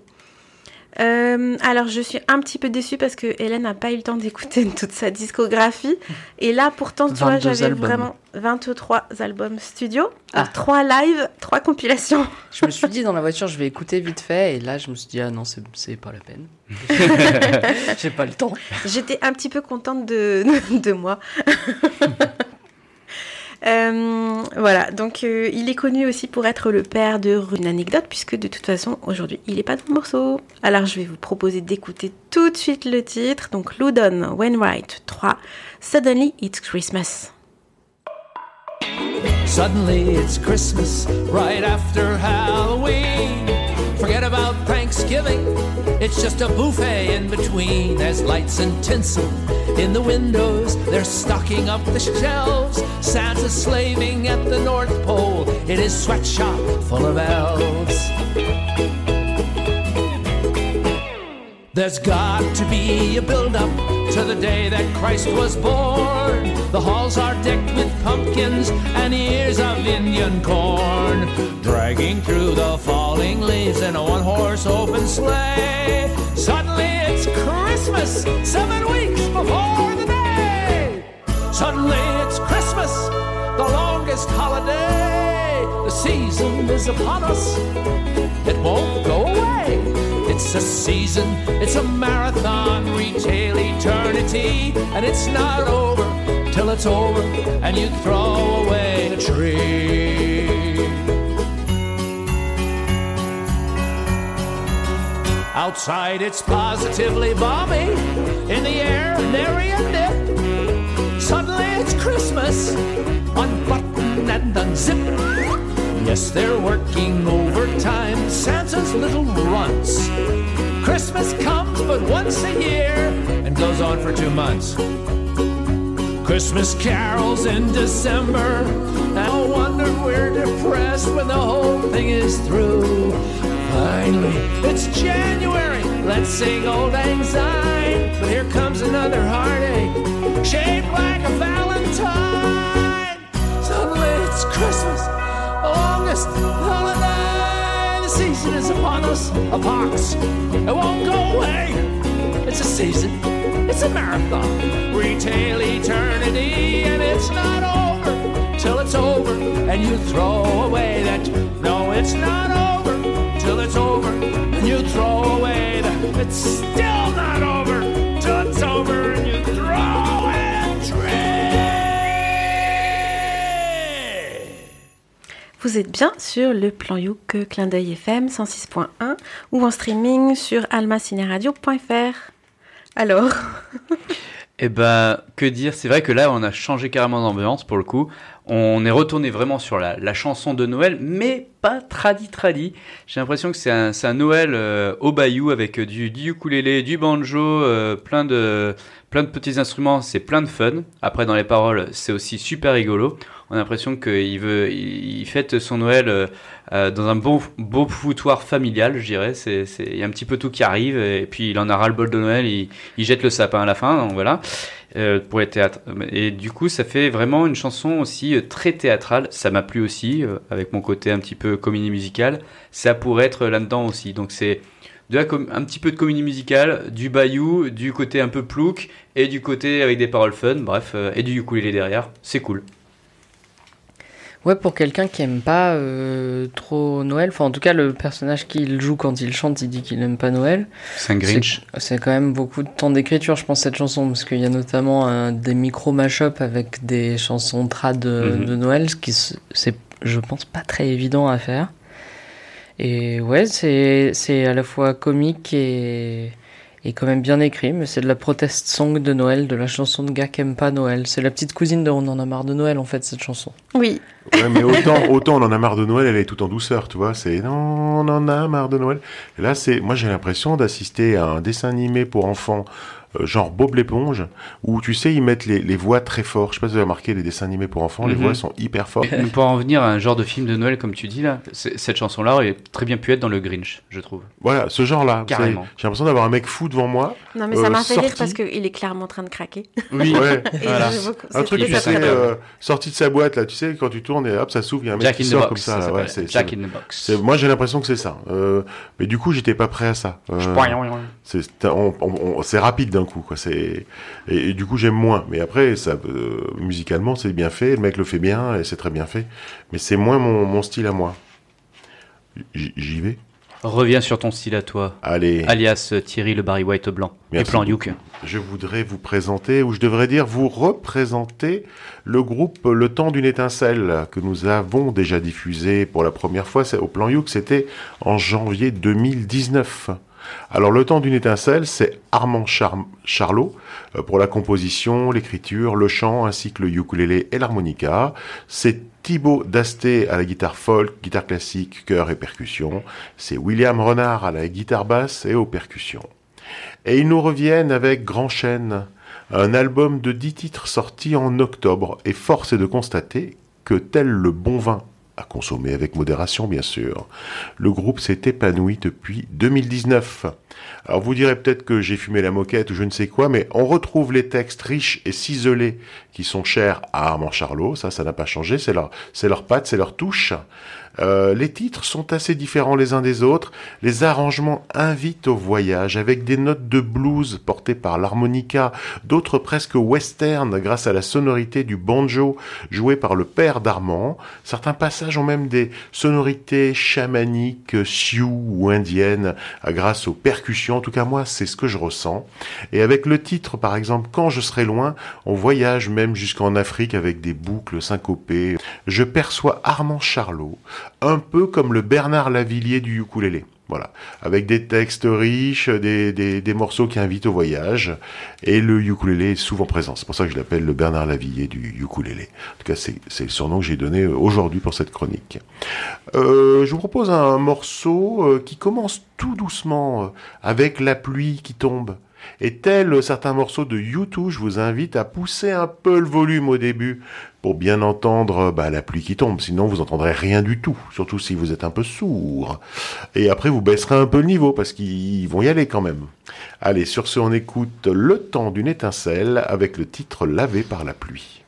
Euh, alors je suis un petit peu déçue parce que Hélène n'a pas eu le temps d'écouter toute sa discographie. Et là pourtant, tu vois, 22 j'avais vraiment 23 albums studio, Ah. 3 lives, 3 compilations. Je me suis dit dans la voiture, je vais écouter vite fait, et là, je me suis dit, ah non, c'est c'est pas la peine. J'ai pas le temps. J'étais un petit peu contente de, de moi. Euh, voilà, donc euh, il est connu aussi pour être le père de une anecdote, puisque de toute façon, aujourd'hui, il n'est pas dans le morceau. Alors je vais vous proposer d'écouter tout de suite le titre. Donc Loudon Wainwright 3, Suddenly It's Christmas. Suddenly it's Christmas right after Halloween. Forget about Thanksgiving, it's just a buffet in between. There's lights and tinsel in the windows, they're stocking up the shelves. Santa's slaving at the North Pole in his sweatshop full of elves. There's got to be a build up to the day that Christ was born. The halls are decked with pumpkins and ears of Indian corn, dragging through the falling leaves in a one horse open sleigh. Suddenly it's Christmas, seven weeks before the day. Suddenly it's Christmas, the longest holiday. The season is upon us, it won't go away. It's a season, it's a marathon, retail eternity, and it's not over till it's over. And you throw away the tree. Outside it's positively balmy, in the air nary a nip. Suddenly it's Christmas, unbutton and unzip. Yes, they're working overtime, Santa's little runts. Christmas comes but once a year and goes on for two months. Christmas carols in December, I wonder we're depressed when the whole thing is through. Finally, it's January. Let's sing old syne. But here comes another heartache, shaped like a valentine. It's Christmas, the longest holiday. The season is upon us, a pox. It won't go away. It's a season, it's a marathon. Retail eternity, and it's not over till it's over. And you throw away that. No, it's not over till it's over. And you throw away that. It's still not over till it's over. And you throw Vous êtes bien sur le plan Youk Clin d'œil FM 106.1 ou en streaming sur almacineradio.fr. Alors, Eh ben, que dire C'est vrai que là, on a changé carrément d'ambiance pour le coup. On est retourné vraiment sur la, chanson de Noël, mais pas tradi tradi. J'ai l'impression que c'est un, c'est un Noël euh, au bayou avec du, du ukulélé, du banjo, euh, plein de plein de petits instruments. C'est plein de fun. Après, dans les paroles, c'est aussi super rigolo. On a l'impression qu'il veut, fête son Noël euh, euh, dans un beau foutoir familial, je dirais. C'est, il y a un petit peu tout qui arrive et puis il en a ras le bol de Noël. Il, jette le sapin à la fin. Donc voilà euh, pour les. Et du coup, ça fait vraiment une chanson aussi très théâtrale. Ça m'a plu aussi, avec mon côté un petit peu comédie musicale. Ça pourrait être là-dedans aussi. Donc c'est un petit peu de comédie musicale, du bayou, du côté un peu plouc, et du côté avec des paroles fun, bref, et du ukulélé derrière. C'est cool. Ouais, pour quelqu'un qui aime pas euh, trop Noël, enfin en tout cas le personnage qu'il joue quand il chante, il dit qu'il aime pas Noël. C'est un Grinch. C'est- quand même beaucoup de temps d'écriture, je pense, cette chanson, parce qu'il y a notamment euh, des micro mash-up avec des chansons trad de, Mhm. de Noël, ce qui c'est, je pense, pas très évident à faire. Et ouais, c'est c'est à la fois comique et et quand même bien écrit, mais c'est de la protest song de Noël, de la chanson de gars qui aime pas Noël. C'est la petite cousine de On en a marre de Noël, en fait, cette chanson. oui, Ouais, mais autant, autant on en a marre de Noël, elle est tout en douceur, tu vois. C'est non, on en a marre de Noël. Là, c'est, moi, j'ai l'impression d'assister à un dessin animé pour enfants, genre Bob l'éponge, où tu sais, ils mettent les, les voix très fortes. Je sais pas si vous avez remarqué les dessins animés pour enfants, les Mhm. voix sont hyper fortes. Nous pourrons en venir à un genre de film de Noël, comme tu dis là. Cette chanson-là aurait très bien pu être dans le Grinch, je trouve. Voilà, ce genre-là. Carrément. J'ai l'impression d'avoir un mec fou devant moi. non mais ça Euh, m'a fait rire parce qu'il est clairement en train de craquer. Oui, Ouais. Voilà. Un truc, tu sais, euh, sorti de sa boîte, là, tu sais, quand tu tournes et hop, ça s'ouvre, il y a un mec Jack qui in the sort Box. comme ça. ça là, ouais, Jack in the Box. moi, j'ai l'impression que c'est ça. Euh, mais du coup, j'étais pas prêt à ça. Euh, c'est rapide d'un coup, quoi. C'est et, et du coup, j'aime moins. Mais après, ça, euh, musicalement, c'est bien fait. Le mec le fait bien et c'est très bien fait. Mais c'est moins mon, mon style à moi. J'y vais. Reviens sur ton style à toi. Allez. Alias euh, Thierry le Barry White blanc. Merci et plan. Youk. Je voudrais vous présenter, ou je devrais dire vous représenter, le groupe Le Temps d'une étincelle que nous avons déjà diffusé pour la première fois au plan Youk. C'était en janvier 2019. Alors, Le Temps d'une étincelle, c'est Armand Char- Charlot euh, pour la composition, l'écriture, le chant, ainsi que le ukulélé et l'harmonica. C'est Thibaut Dasté à la guitare folk, guitare classique, chœur et percussion. C'est William Renard à la guitare basse et aux percussions. Et ils nous reviennent avec Grand Chêne, un album de 10 titres sorti en octobre. Et force est de constater que tel le bon vin, à consommer avec modération bien sûr, le groupe s'est épanoui depuis 2019. Alors vous direz peut-être que j'ai fumé la moquette ou je ne sais quoi, mais on retrouve les textes riches et ciselés qui sont chers à Armand Charlot, ça ça n'a pas changé, c'est leur, c'est leur patte, c'est leur touche. Euh, les titres sont assez différents les uns des autres. Les arrangements invitent au voyage avec des notes de blues portées par l'harmonica, d'autres presque western grâce à la sonorité du banjo joué par le père d'Armand. Certains passages ont même des sonorités chamaniques, sioux ou indiennes grâce aux percussions. En tout cas, moi, c'est ce que je ressens. Et avec le titre, par exemple, Quand je serai loin, on voyage même jusqu'en Afrique avec des boucles syncopées. Je perçois Armand Charlot un peu comme le Bernard Lavillier du ukulélé. Voilà, avec des textes riches, des, des, morceaux qui invitent au voyage, et le ukulélé est souvent présent. C'est pour ça que je l'appelle le Bernard Lavillier du ukulélé. En tout cas, c'est le surnom que j'ai donné aujourd'hui pour cette chronique. Euh, je vous propose un morceau euh, qui commence tout doucement, euh, avec la pluie qui tombe. Et tel certains morceaux de YouTube, je vous invite à pousser un peu le volume au début pour bien entendre bah, la pluie qui tombe. Sinon, vous entendrez rien du tout, surtout si vous êtes un peu sourd. Et après, vous baisserez un peu le niveau parce qu'ils vont y aller quand même. Allez, sur ce, on écoute Le temps d'une étincelle avec le titre Lavé par la pluie.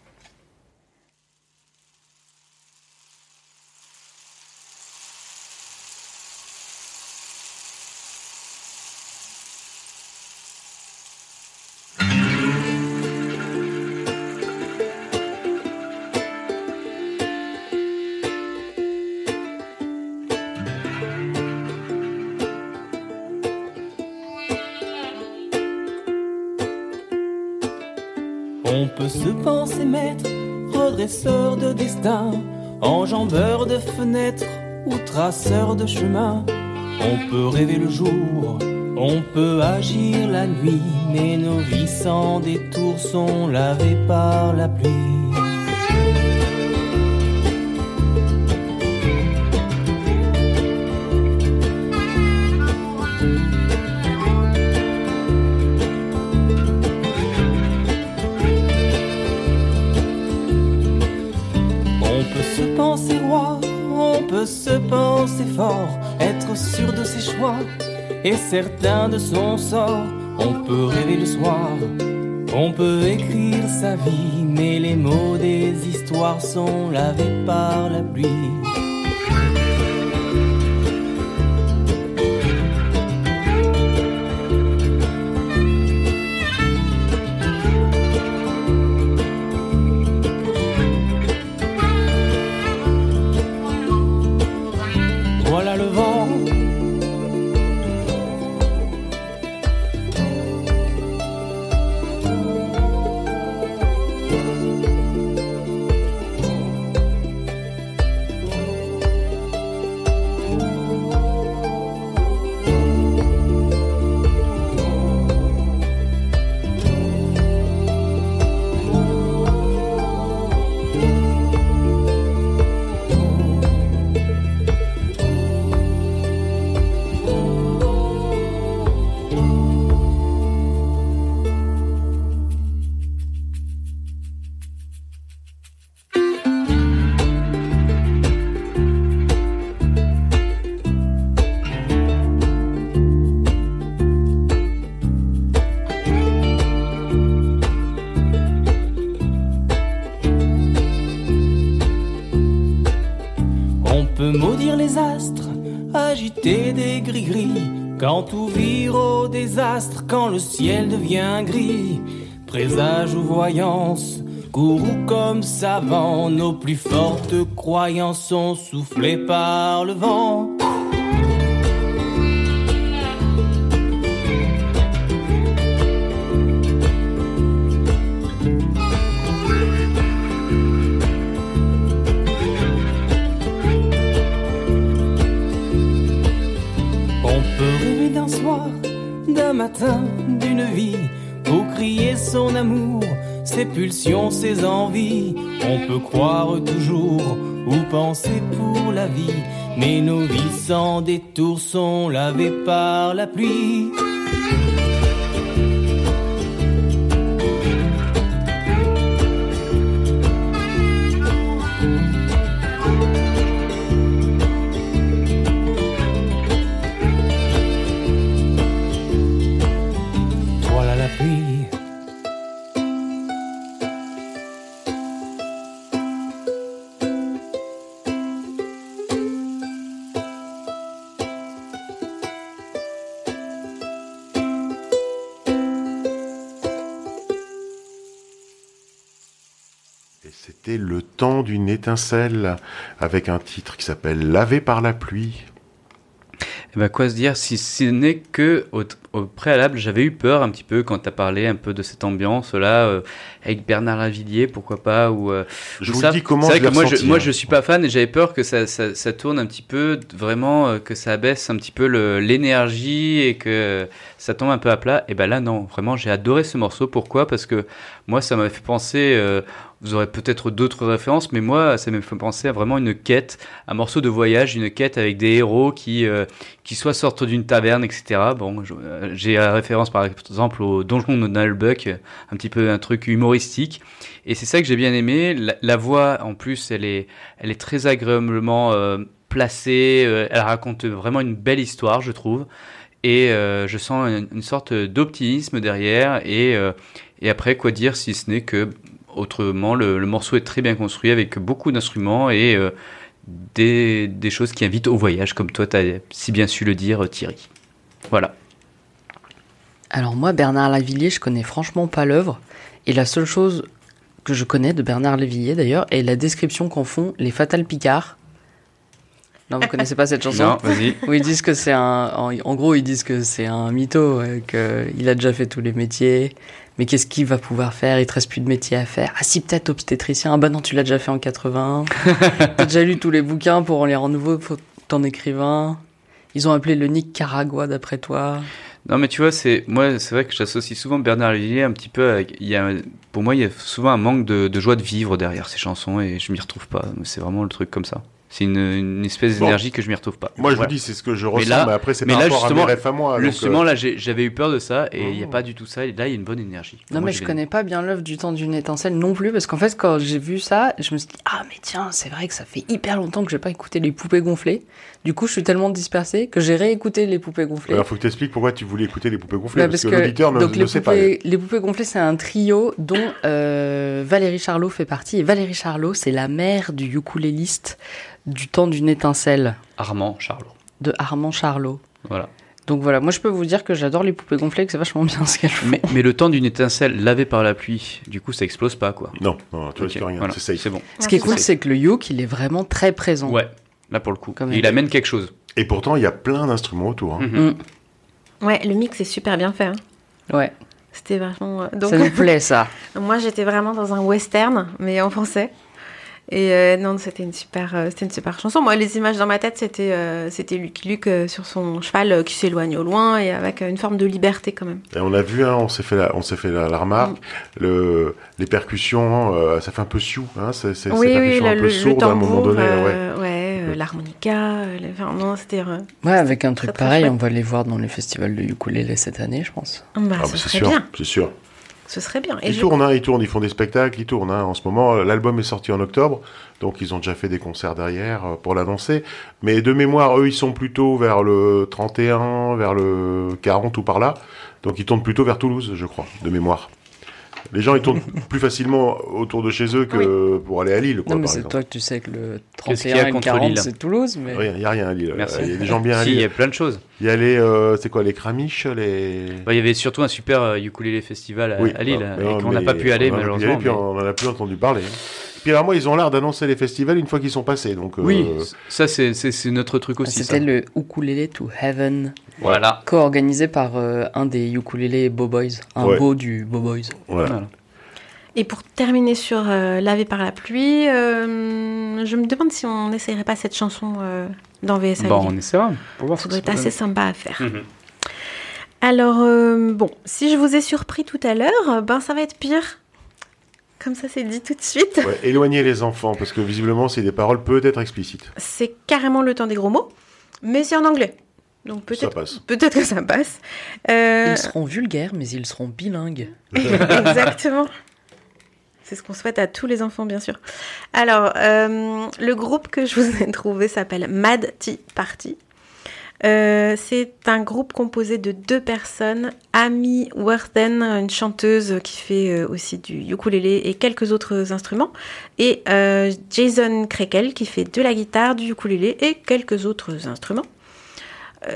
Enjambeur de fenêtres ou traceur de chemin. On peut rêver le jour, on peut agir la nuit, mais nos vies sans détour sont lavées par la pluie. Se penser fort, être sûr de ses choix et certain de son sort. On peut rêver le soir, on peut écrire sa vie, mais les mots des histoires sont lavés par la pluie. Quand le ciel devient gris. Présage ou voyance, gourou comme savant, nos plus fortes croyances sont soufflées par le vent. Matin, d'une vie, pour crier son amour, ses pulsions, ses envies. On peut croire toujours ou penser pour la vie, mais nos vies sans détour sont lavées par la pluie. D'une étincelle avec un titre qui s'appelle Lavé par la pluie. Eh ben, quoi se dire si ce n'est que au, préalable, j'avais eu peur un petit peu quand tu as parlé un peu de cette ambiance-là, euh, avec Bernard Lavillier, pourquoi pas, ou, euh, Je ou vous ça. dis comment je que moi, je, moi, hein. je suis pas fan et j'avais peur que ça, ça, ça tourne un petit peu, vraiment, euh, que ça baisse un petit peu l'énergie et que ça tombe un peu à plat. Et ben là, non, vraiment, j'ai adoré ce morceau. Pourquoi? Parce que moi, ça m'a fait penser. vous aurez peut-être d'autres références, mais moi, ça m'a fait penser à vraiment une quête, un morceau de voyage, une quête avec des héros qui, euh, qui soit sortent d'une taverne, etc. Bon, je- j'ai la référence par exemple au Donjon de Nullbuck, un petit peu un truc humoristique. Et c'est ça que j'ai bien aimé. La, voix, en plus, elle est, elle est très agréablement euh, placée. euh, elle raconte vraiment une belle histoire, je trouve. Et euh, je sens une, sorte d'optimisme derrière. Et, euh, et après, quoi dire si ce n'est que, autrement, le, morceau est très bien construit avec beaucoup d'instruments et euh, des, des choses qui invitent au voyage, comme toi, tu as si bien su le dire, Thierry. Voilà. Alors moi, Bernard Lavillier, je connais franchement pas l'œuvre. Et la seule chose que je connais de Bernard Lavillier, d'ailleurs, est la description qu'en font les Fatal Picards. Non, vous connaissez pas cette chanson Non, vas-y. Où ils disent que c'est un... En, gros, ils disent que c'est un mytho, euh, qu'il a déjà fait tous les métiers. Mais qu'est-ce qu'il va pouvoir faire? Il te reste plus de métier à faire. Ah si, peut-être obstétricien. Ah bah non, tu l'as déjà fait en 80. T'as déjà lu tous les bouquins pour en lire en nouveau, faut ton écrivain. Ils ont appelé le Nick Caragua d'après toi. Non, mais tu vois, c'est moi, c'est vrai que j'associe souvent Bernard Lavillier un petit peu. Avec, il y a, pour moi, il y a souvent un manque de, de joie de vivre derrière ces chansons et je m'y retrouve pas. C'est vraiment le truc comme ça. C'est une, une espèce Bon. d'énergie que je m'y retrouve pas. Moi, je Voilà. vous dis, c'est ce que je Mais ressens, là- mais après, c'est mais par là, rapport à mes justement, à moi. Justement, euh, là, j'avais eu peur de ça et il n'y a Oh. pas du tout ça. Et là, il y a une bonne énergie. Non, Moi, mais je connais pas bien l'œuvre du temps d'une étincelle non plus, parce qu'en fait, quand j'ai vu ça, je me suis dit, ah, mais tiens, c'est vrai que ça fait hyper longtemps que j'ai pas écouté les poupées gonflées. Du coup, je suis tellement dispersée que j'ai réécouté les poupées gonflées. Alors, faut que tu expliques pourquoi tu voulais écouter les poupées gonflées, Bah, parce, que, l'auditeur ne, donc ne les, sait pas. poupées, les poupées gonflées, c'est un trio dont euh, Valérie Charlot fait partie. Et Valérie Charlot, c'est la mère du ukuléliste du temps d'une étincelle Armand Charlot. de Armand Charlot. Voilà. Donc voilà, moi je peux vous dire que j'adore les poupées gonflées, que c'est vachement bien ce qu'elles font. Mais, mais le temps d'une étincelle lavée par la pluie, du coup, ça explose pas, quoi. Non, non, tu Ok, risques rien, voilà, c'est safe. C'est bon. Ce qui est cool, c'est- c'est que le yoke, il est vraiment très présent. Ouais, là pour le coup. Quand Et même. il amène quelque chose. Et pourtant, il y a plein d'instruments autour. hein. Mhm. Ouais, le mix est super bien fait. hein. Ouais, C'était vachement. euh, Donc, ça nous plaît ça. moi, j'étais vraiment dans un western, mais en français. Et euh, non, c'était une super, euh, c'était une super chanson. Moi, les images dans ma tête, c'était, euh, c'était Lucky Luke euh, sur son cheval euh, qui s'éloigne au loin et avec euh, une forme de liberté quand même. Et on a vu, hein, on s'est fait la, on s'est fait la, la remarque, Mm. le, les percussions, euh, ça fait un peu sioux, hein, c'est, oui, oui, un peu le- sourdes à un moment donné. ouais. ouais, euh, l'harmonica, euh, le- enfin, non, c'était. euh, Ouais, avec un truc Très, pareil, on va les voir dans les festivals de ukulélé cette année, je pense. bah, Ah, ce bah, c'est sûr, bien. c'est sûr. Ce serait bien. Et Ils je- tournent, hein, ils tournent, ils font des spectacles, ils tournent. Hein. En ce moment, l'album est sorti en octobre, donc ils ont déjà fait des concerts derrière pour l'annoncer. Mais de mémoire, eux, ils sont plutôt vers le 31, vers le 40 ou par là. Donc ils tournent plutôt vers Toulouse, je crois, de mémoire. Les gens, ils tournent plus facilement autour de chez eux que pour aller à Lille, quoi, non, mais c'est toi que tu sais que le Qu'est-ce qu'il y 31 a et le contre 40, Lille c'est Toulouse, mais... Il n'y a rien à Lille. Merci. Il y a des gens bien à Si, il y Lille. a plein de choses. Il y a les, euh, c'est quoi, les cramiches, les... Bah, il y avait surtout un super euh, ukulélé festival à, Oui, à Lille, bah, et qu'on n'a pas pu aller a pu y malheureusement. aller, puis mais- on n'en a plus entendu parler. Puis alors moi, ils ont l'art d'annoncer les festivals une fois qu'ils sont passés. Donc, euh, Oui, ça c'est- notre truc aussi. C'était le Ukulele to Heaven, Voilà. co-organisé par euh, un des ukulélés Beau Boys, un Ouais. beau du Beau Boys. voilà. Voilà. Et pour terminer sur euh, Lavé par la pluie, euh, je me demande si on n'essayerait pas cette chanson euh, dans VSA. Bon, on essaiera. Pour voir Ça ce doit que être assez sympa à faire. Mhm. Alors, euh, bon, si je vous ai surpris tout à l'heure, ben ça va être pire. Comme ça, c'est dit tout de suite. Ouais, éloigner les enfants, parce que visiblement, c'est des paroles peut-être explicites. C'est carrément le temps des gros mots, mais c'est en anglais. Donc Ça peut-être passe. peut-être que ça passe. Euh, Ils seront vulgaires, mais ils seront bilingues. Exactement. C'est ce qu'on souhaite à tous les enfants, bien sûr. Alors, euh, le groupe que je vous ai trouvé s'appelle Mad Tea Party. Euh, c'est un groupe composé de deux personnes, Amy Worthen, une chanteuse qui fait euh, aussi du ukulélé et quelques autres instruments, et euh, Jason Krekel qui fait de la guitare, du ukulélé et quelques autres instruments.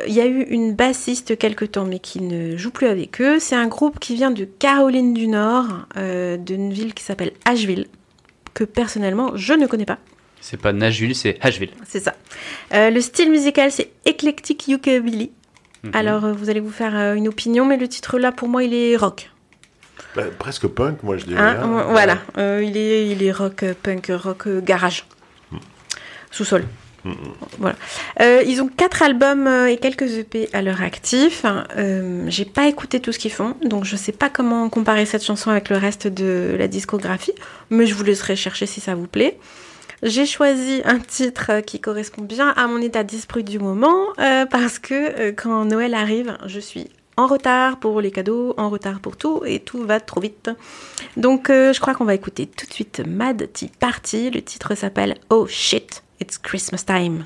Il y a eu une bassiste quelque temps, mais qui ne joue plus avec eux. C'est un groupe qui vient de Caroline du Nord, d'une ville qui s'appelle Asheville, que personnellement je ne connais pas. C'est pas Nashville, c'est Asheville. C'est ça. Euh, le style musical, c'est Eclectic Ukulele. Mhm. Alors, euh, vous allez vous faire euh, une opinion, mais le titre là, pour moi, il est rock. Bah, presque punk, moi, je dirais. Hein, hein. euh, voilà, Euh, il, est, il est rock, punk, rock, garage. Sous-sol. Voilà. Euh, ils ont quatre albums et quelques EP à leur actif. Euh, J'ai pas écouté tout ce qu'ils font, donc je sais pas comment comparer cette chanson avec le reste de la discographie, mais je vous laisserai chercher si ça vous plaît. J'ai choisi un titre qui correspond bien à mon état d'esprit du moment euh, parce que euh, quand Noël arrive, je suis en retard pour les cadeaux, en retard pour tout, et tout va trop vite. Donc euh, je crois qu'on va écouter tout de suite Mad Tea Party. Le titre s'appelle Oh Shit, It's Christmas Time.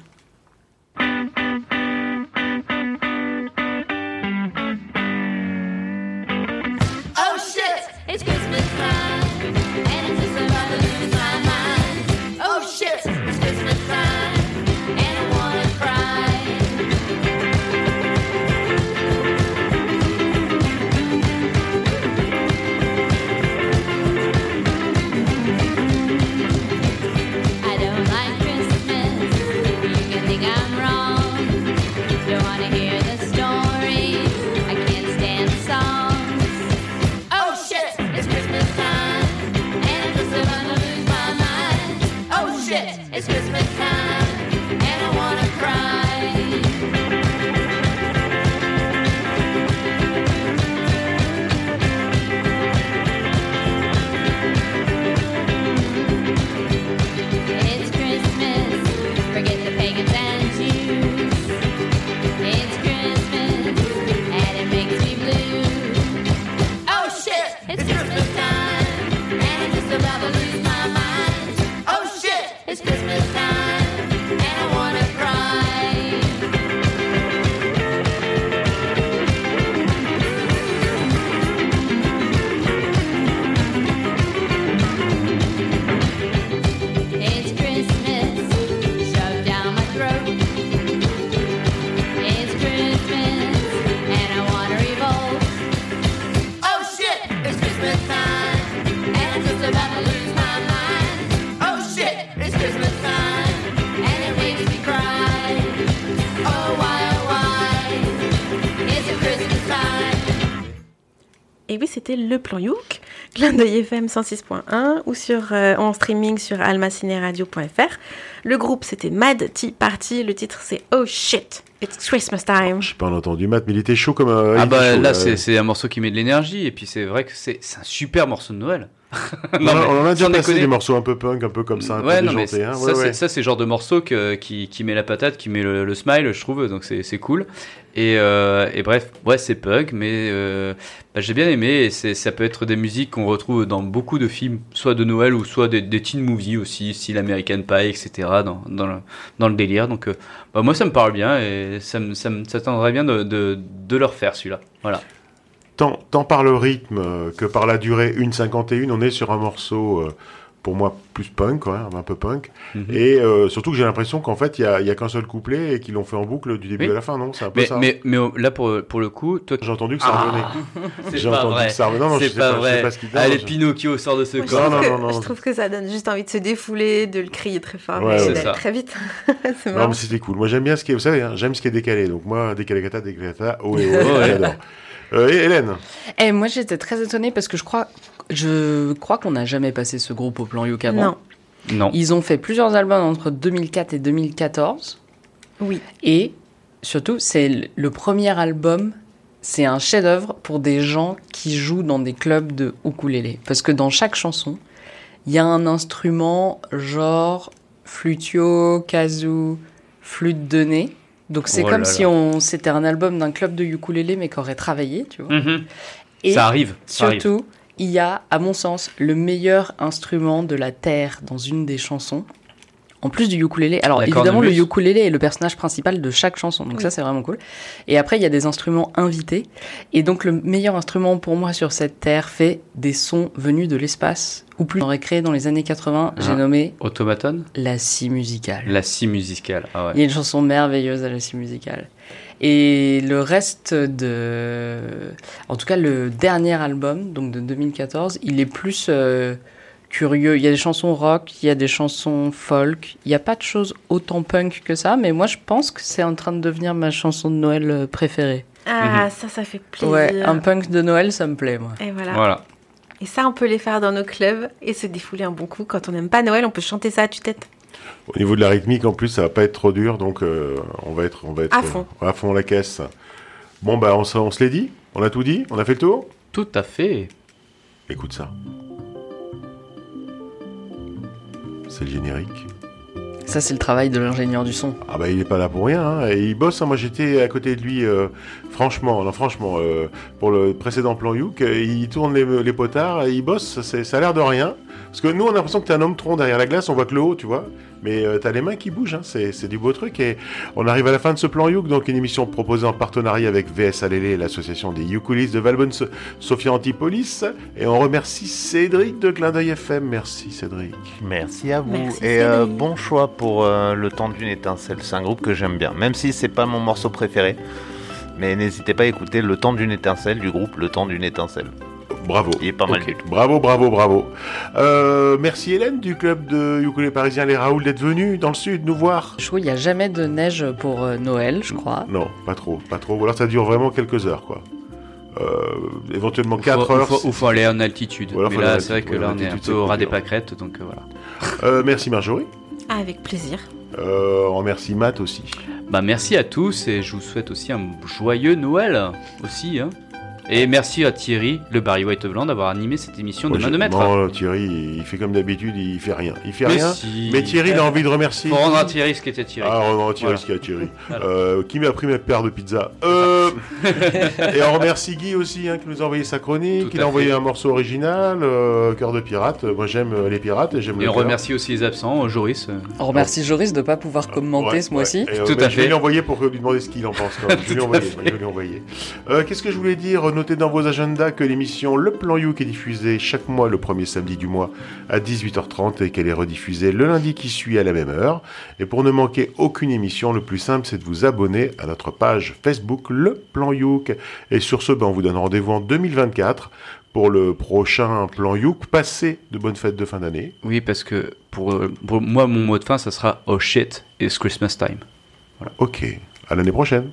It's Christmas time, c'était le plan Youk, clin d'œil FM 106.1 ou sur, euh, en streaming sur almacineradio.fr. Le groupe, c'était Mad Tea Party. Le titre, c'est Oh shit, it's Christmas time. J'ai pas entendu Matt, mais il était chaud comme un. Ah bah chaud, là, c'est c'est un morceau qui met de l'énergie, et puis c'est vrai que c'est c'est un super morceau de Noël. On, en a- on en a déjà passé des morceaux un peu punk, un peu comme ça, un Ouais, peu non, mais déjantés. hein. ça, Ouais, c'est- ouais. ça, c'est le genre de morceau que- qui, qui met la patate, qui met le, le smile, je trouve, donc c'est cool. Et, euh, et bref, ouais, c'est punk, mais euh, bah, j'ai bien aimé, et ça peut être des musiques qu'on retrouve dans beaucoup de films, soit de Noël ou soit des, des teen movies aussi, style American Pie, etc., dans, dans, le, dans le délire. Donc, euh, bah, moi, ça me parle bien, et ça me, ça me ça tendrait bien de, de, de le refaire, celui-là. Voilà. Tant, tant par le rythme euh, que par la durée, 1,51, on est sur un morceau, euh, pour moi, plus punk, quoi, un peu punk. Mhm. Et euh, surtout que j'ai l'impression qu'en fait, il n'y a, y a qu'un seul couplet et qu'ils l'ont fait en boucle du début Oui. à la fin, non? C'est un peu Mais, ça. mais, mais là, pour, pour le coup, toi, J'ai entendu que ça Ah, revenait. c'est J'ai pas entendu vrai. que ça revenait. Non, non, je c'est sais pas pas, je sais vrai. pas ce qu'il dit. Allez, je- Pinocchio sort de ce Moi, corps. trouve non, que, non, non. je trouve que ça donne juste envie de se défouler, de le crier très fort Ouais, d'aller très vite. c'est Non, marrant. mais c'était cool. Moi, j'aime bien ce qui est, vous savez, hein, j'aime ce qui est décalé. Donc, moi, décalé cata, décalé cata, oh et oh, j'adore. Euh, et Hélène Et moi, j'étais très étonnée parce que je crois, je crois qu'on n'a jamais passé ce groupe au plan avant. Non, Non. Ils ont fait plusieurs albums entre 2004 et 2014. oui. Et surtout, c'est le- le premier album. C'est un chef-d'œuvre pour des gens qui jouent dans des clubs de ukulélé. Parce que dans chaque chanson, il y a un instrument genre flutio, kazoo, flûte de nez. Donc c'est Oh comme là si là. on c'était un album d'un club de ukulélé mais qui aurait travaillé, tu vois. Mhm. Et Ça arrive. Ça arrive. surtout, il y a, à mon sens, le meilleur instrument de la terre dans une des chansons. En plus du ukulélé. Alors évidemment, le ukulélé est le personnage principal de chaque chanson. Donc Oui. ça, c'est vraiment cool. Et après, il y a des instruments invités. Et donc le meilleur instrument pour moi sur cette terre fait des sons venus de l'espace. Ou plus, j'aurais créé dans les années 80, j'ai Ah. nommé Automaton? La scie musicale. La scie musicale. Ah Il y ouais. a une chanson merveilleuse à la scie musicale. Et le reste de... En tout cas, le dernier album, donc de 2014, il est plus euh, curieux. Il y a des chansons rock, il y a des chansons folk. Il n'y a pas de choses autant punk que ça, mais moi, je pense que c'est en train de devenir ma chanson de Noël euh, préférée. Ah, ça, ça fait plaisir. Ouais, un punk de Noël, ça me plaît, moi. Et voilà. Voilà. Et ça, on peut les faire dans nos clubs et se défouler un bon coup. Quand on n'aime pas Noël, on peut chanter ça à tue-tête. Au niveau de la rythmique, en plus, ça va pas être trop dur, donc euh, on va être, on va être À fond. euh, à fond la caisse. Bon, bah, on, se- on se l'est dit, on a tout dit, on a fait le tour? Tout à fait. Écoute ça. C'est le générique. Ça, c'est le travail de l'ingénieur du son. Ah bah il est pas là pour rien, hein. et il bosse. hein. Moi j'étais à côté de lui, euh, franchement, non franchement, euh, pour le précédent plan Youk, euh, il tourne les, les potards, et il bosse. Ça a l'air de rien, parce que nous on a l'impression que t'es un homme tronc derrière la glace, on voit que le haut, tu vois. Mais euh, t'as les mains qui bougent, hein. c'est, du beau truc. Et on arrive à la fin de ce plan Youk, donc une émission proposée en partenariat avec VS Alélé, l'association des ukulistes de Valbonne, So- Sophia Antipolis, et on remercie Cédric de Clin d'œil FM. Merci Cédric. Merci à vous. Merci, et euh, Cédric. bon choix pour euh, Le temps d'une étincelle. C'est un groupe que j'aime bien, même si c'est pas mon morceau préféré. Mais n'hésitez pas à écouter Le temps d'une étincelle du groupe Le temps d'une étincelle. Bravo. Il est pas mal Ok. du tout. Bravo, bravo, bravo. Euh, merci Hélène du club de ukulélé parisien Les Raoul d'être venue dans le sud nous voir. Je trouve qu'il n'y a jamais de neige pour euh, Noël, je crois. Non, pas trop, pas trop. Ou alors ça dure vraiment quelques heures, quoi. Euh, éventuellement Ou 4 faut- heures. Ou faut, faut aller en altitude. Ou alors Mais là, c'est vrai que Ouais, là, on est un peu au ras des pâquerettes, donc voilà. Euh, merci Marjorie. Avec plaisir. Euh, on remercie Matt aussi. Bah merci à tous et je vous souhaite aussi un joyeux Noël aussi. hein. Et merci à Thierry, le Barry White Blanc, d'avoir animé cette émission de Moi, main de maître. Non, Thierry, il fait comme d'habitude, il fait rien. Il fait Mais rien. si. Mais Thierry, il a envie de remercier. Faut rendre à Thierry ce qu'était Thierry. Ah, on Thierry, Voilà. ce qu'il y a Thierry. Voilà. Euh, qui m'a pris ma paire de pizza. Euh, et on remercie Guy aussi, hein, qui nous a envoyé sa chronique. Tout Il a à envoyé fait. un morceau original, euh, Cœur de pirate. Moi, j'aime euh, les pirates et j'aime Et le on remercie aussi les absents, euh, Joris. On remercie Joris de ne pas pouvoir commenter Ouais, ce mois-ci. ouais. Tout à Je vais fait. lui envoyer pour lui demander ce qu'il en pense. quand même. Je vais lui Tout à envoyer. fait. Qu'est-ce que je voulais dire Notez dans vos agendas que l'émission Le Plan You qui est diffusée chaque mois le premier samedi du mois à 18h30 et qu'elle est rediffusée le lundi qui suit à la même heure. Et pour ne manquer aucune émission, le plus simple c'est de vous abonner à notre page Facebook Le Plan Youk. Et sur ce, ben, on vous donne rendez-vous en 2024 pour le prochain Plan Youk. Passez de bonnes fêtes de fin d'année. Oui, parce que pour, euh, pour moi, mon mot de fin, ça sera Oh shit, it's Christmas time. Ok, à l'année prochaine.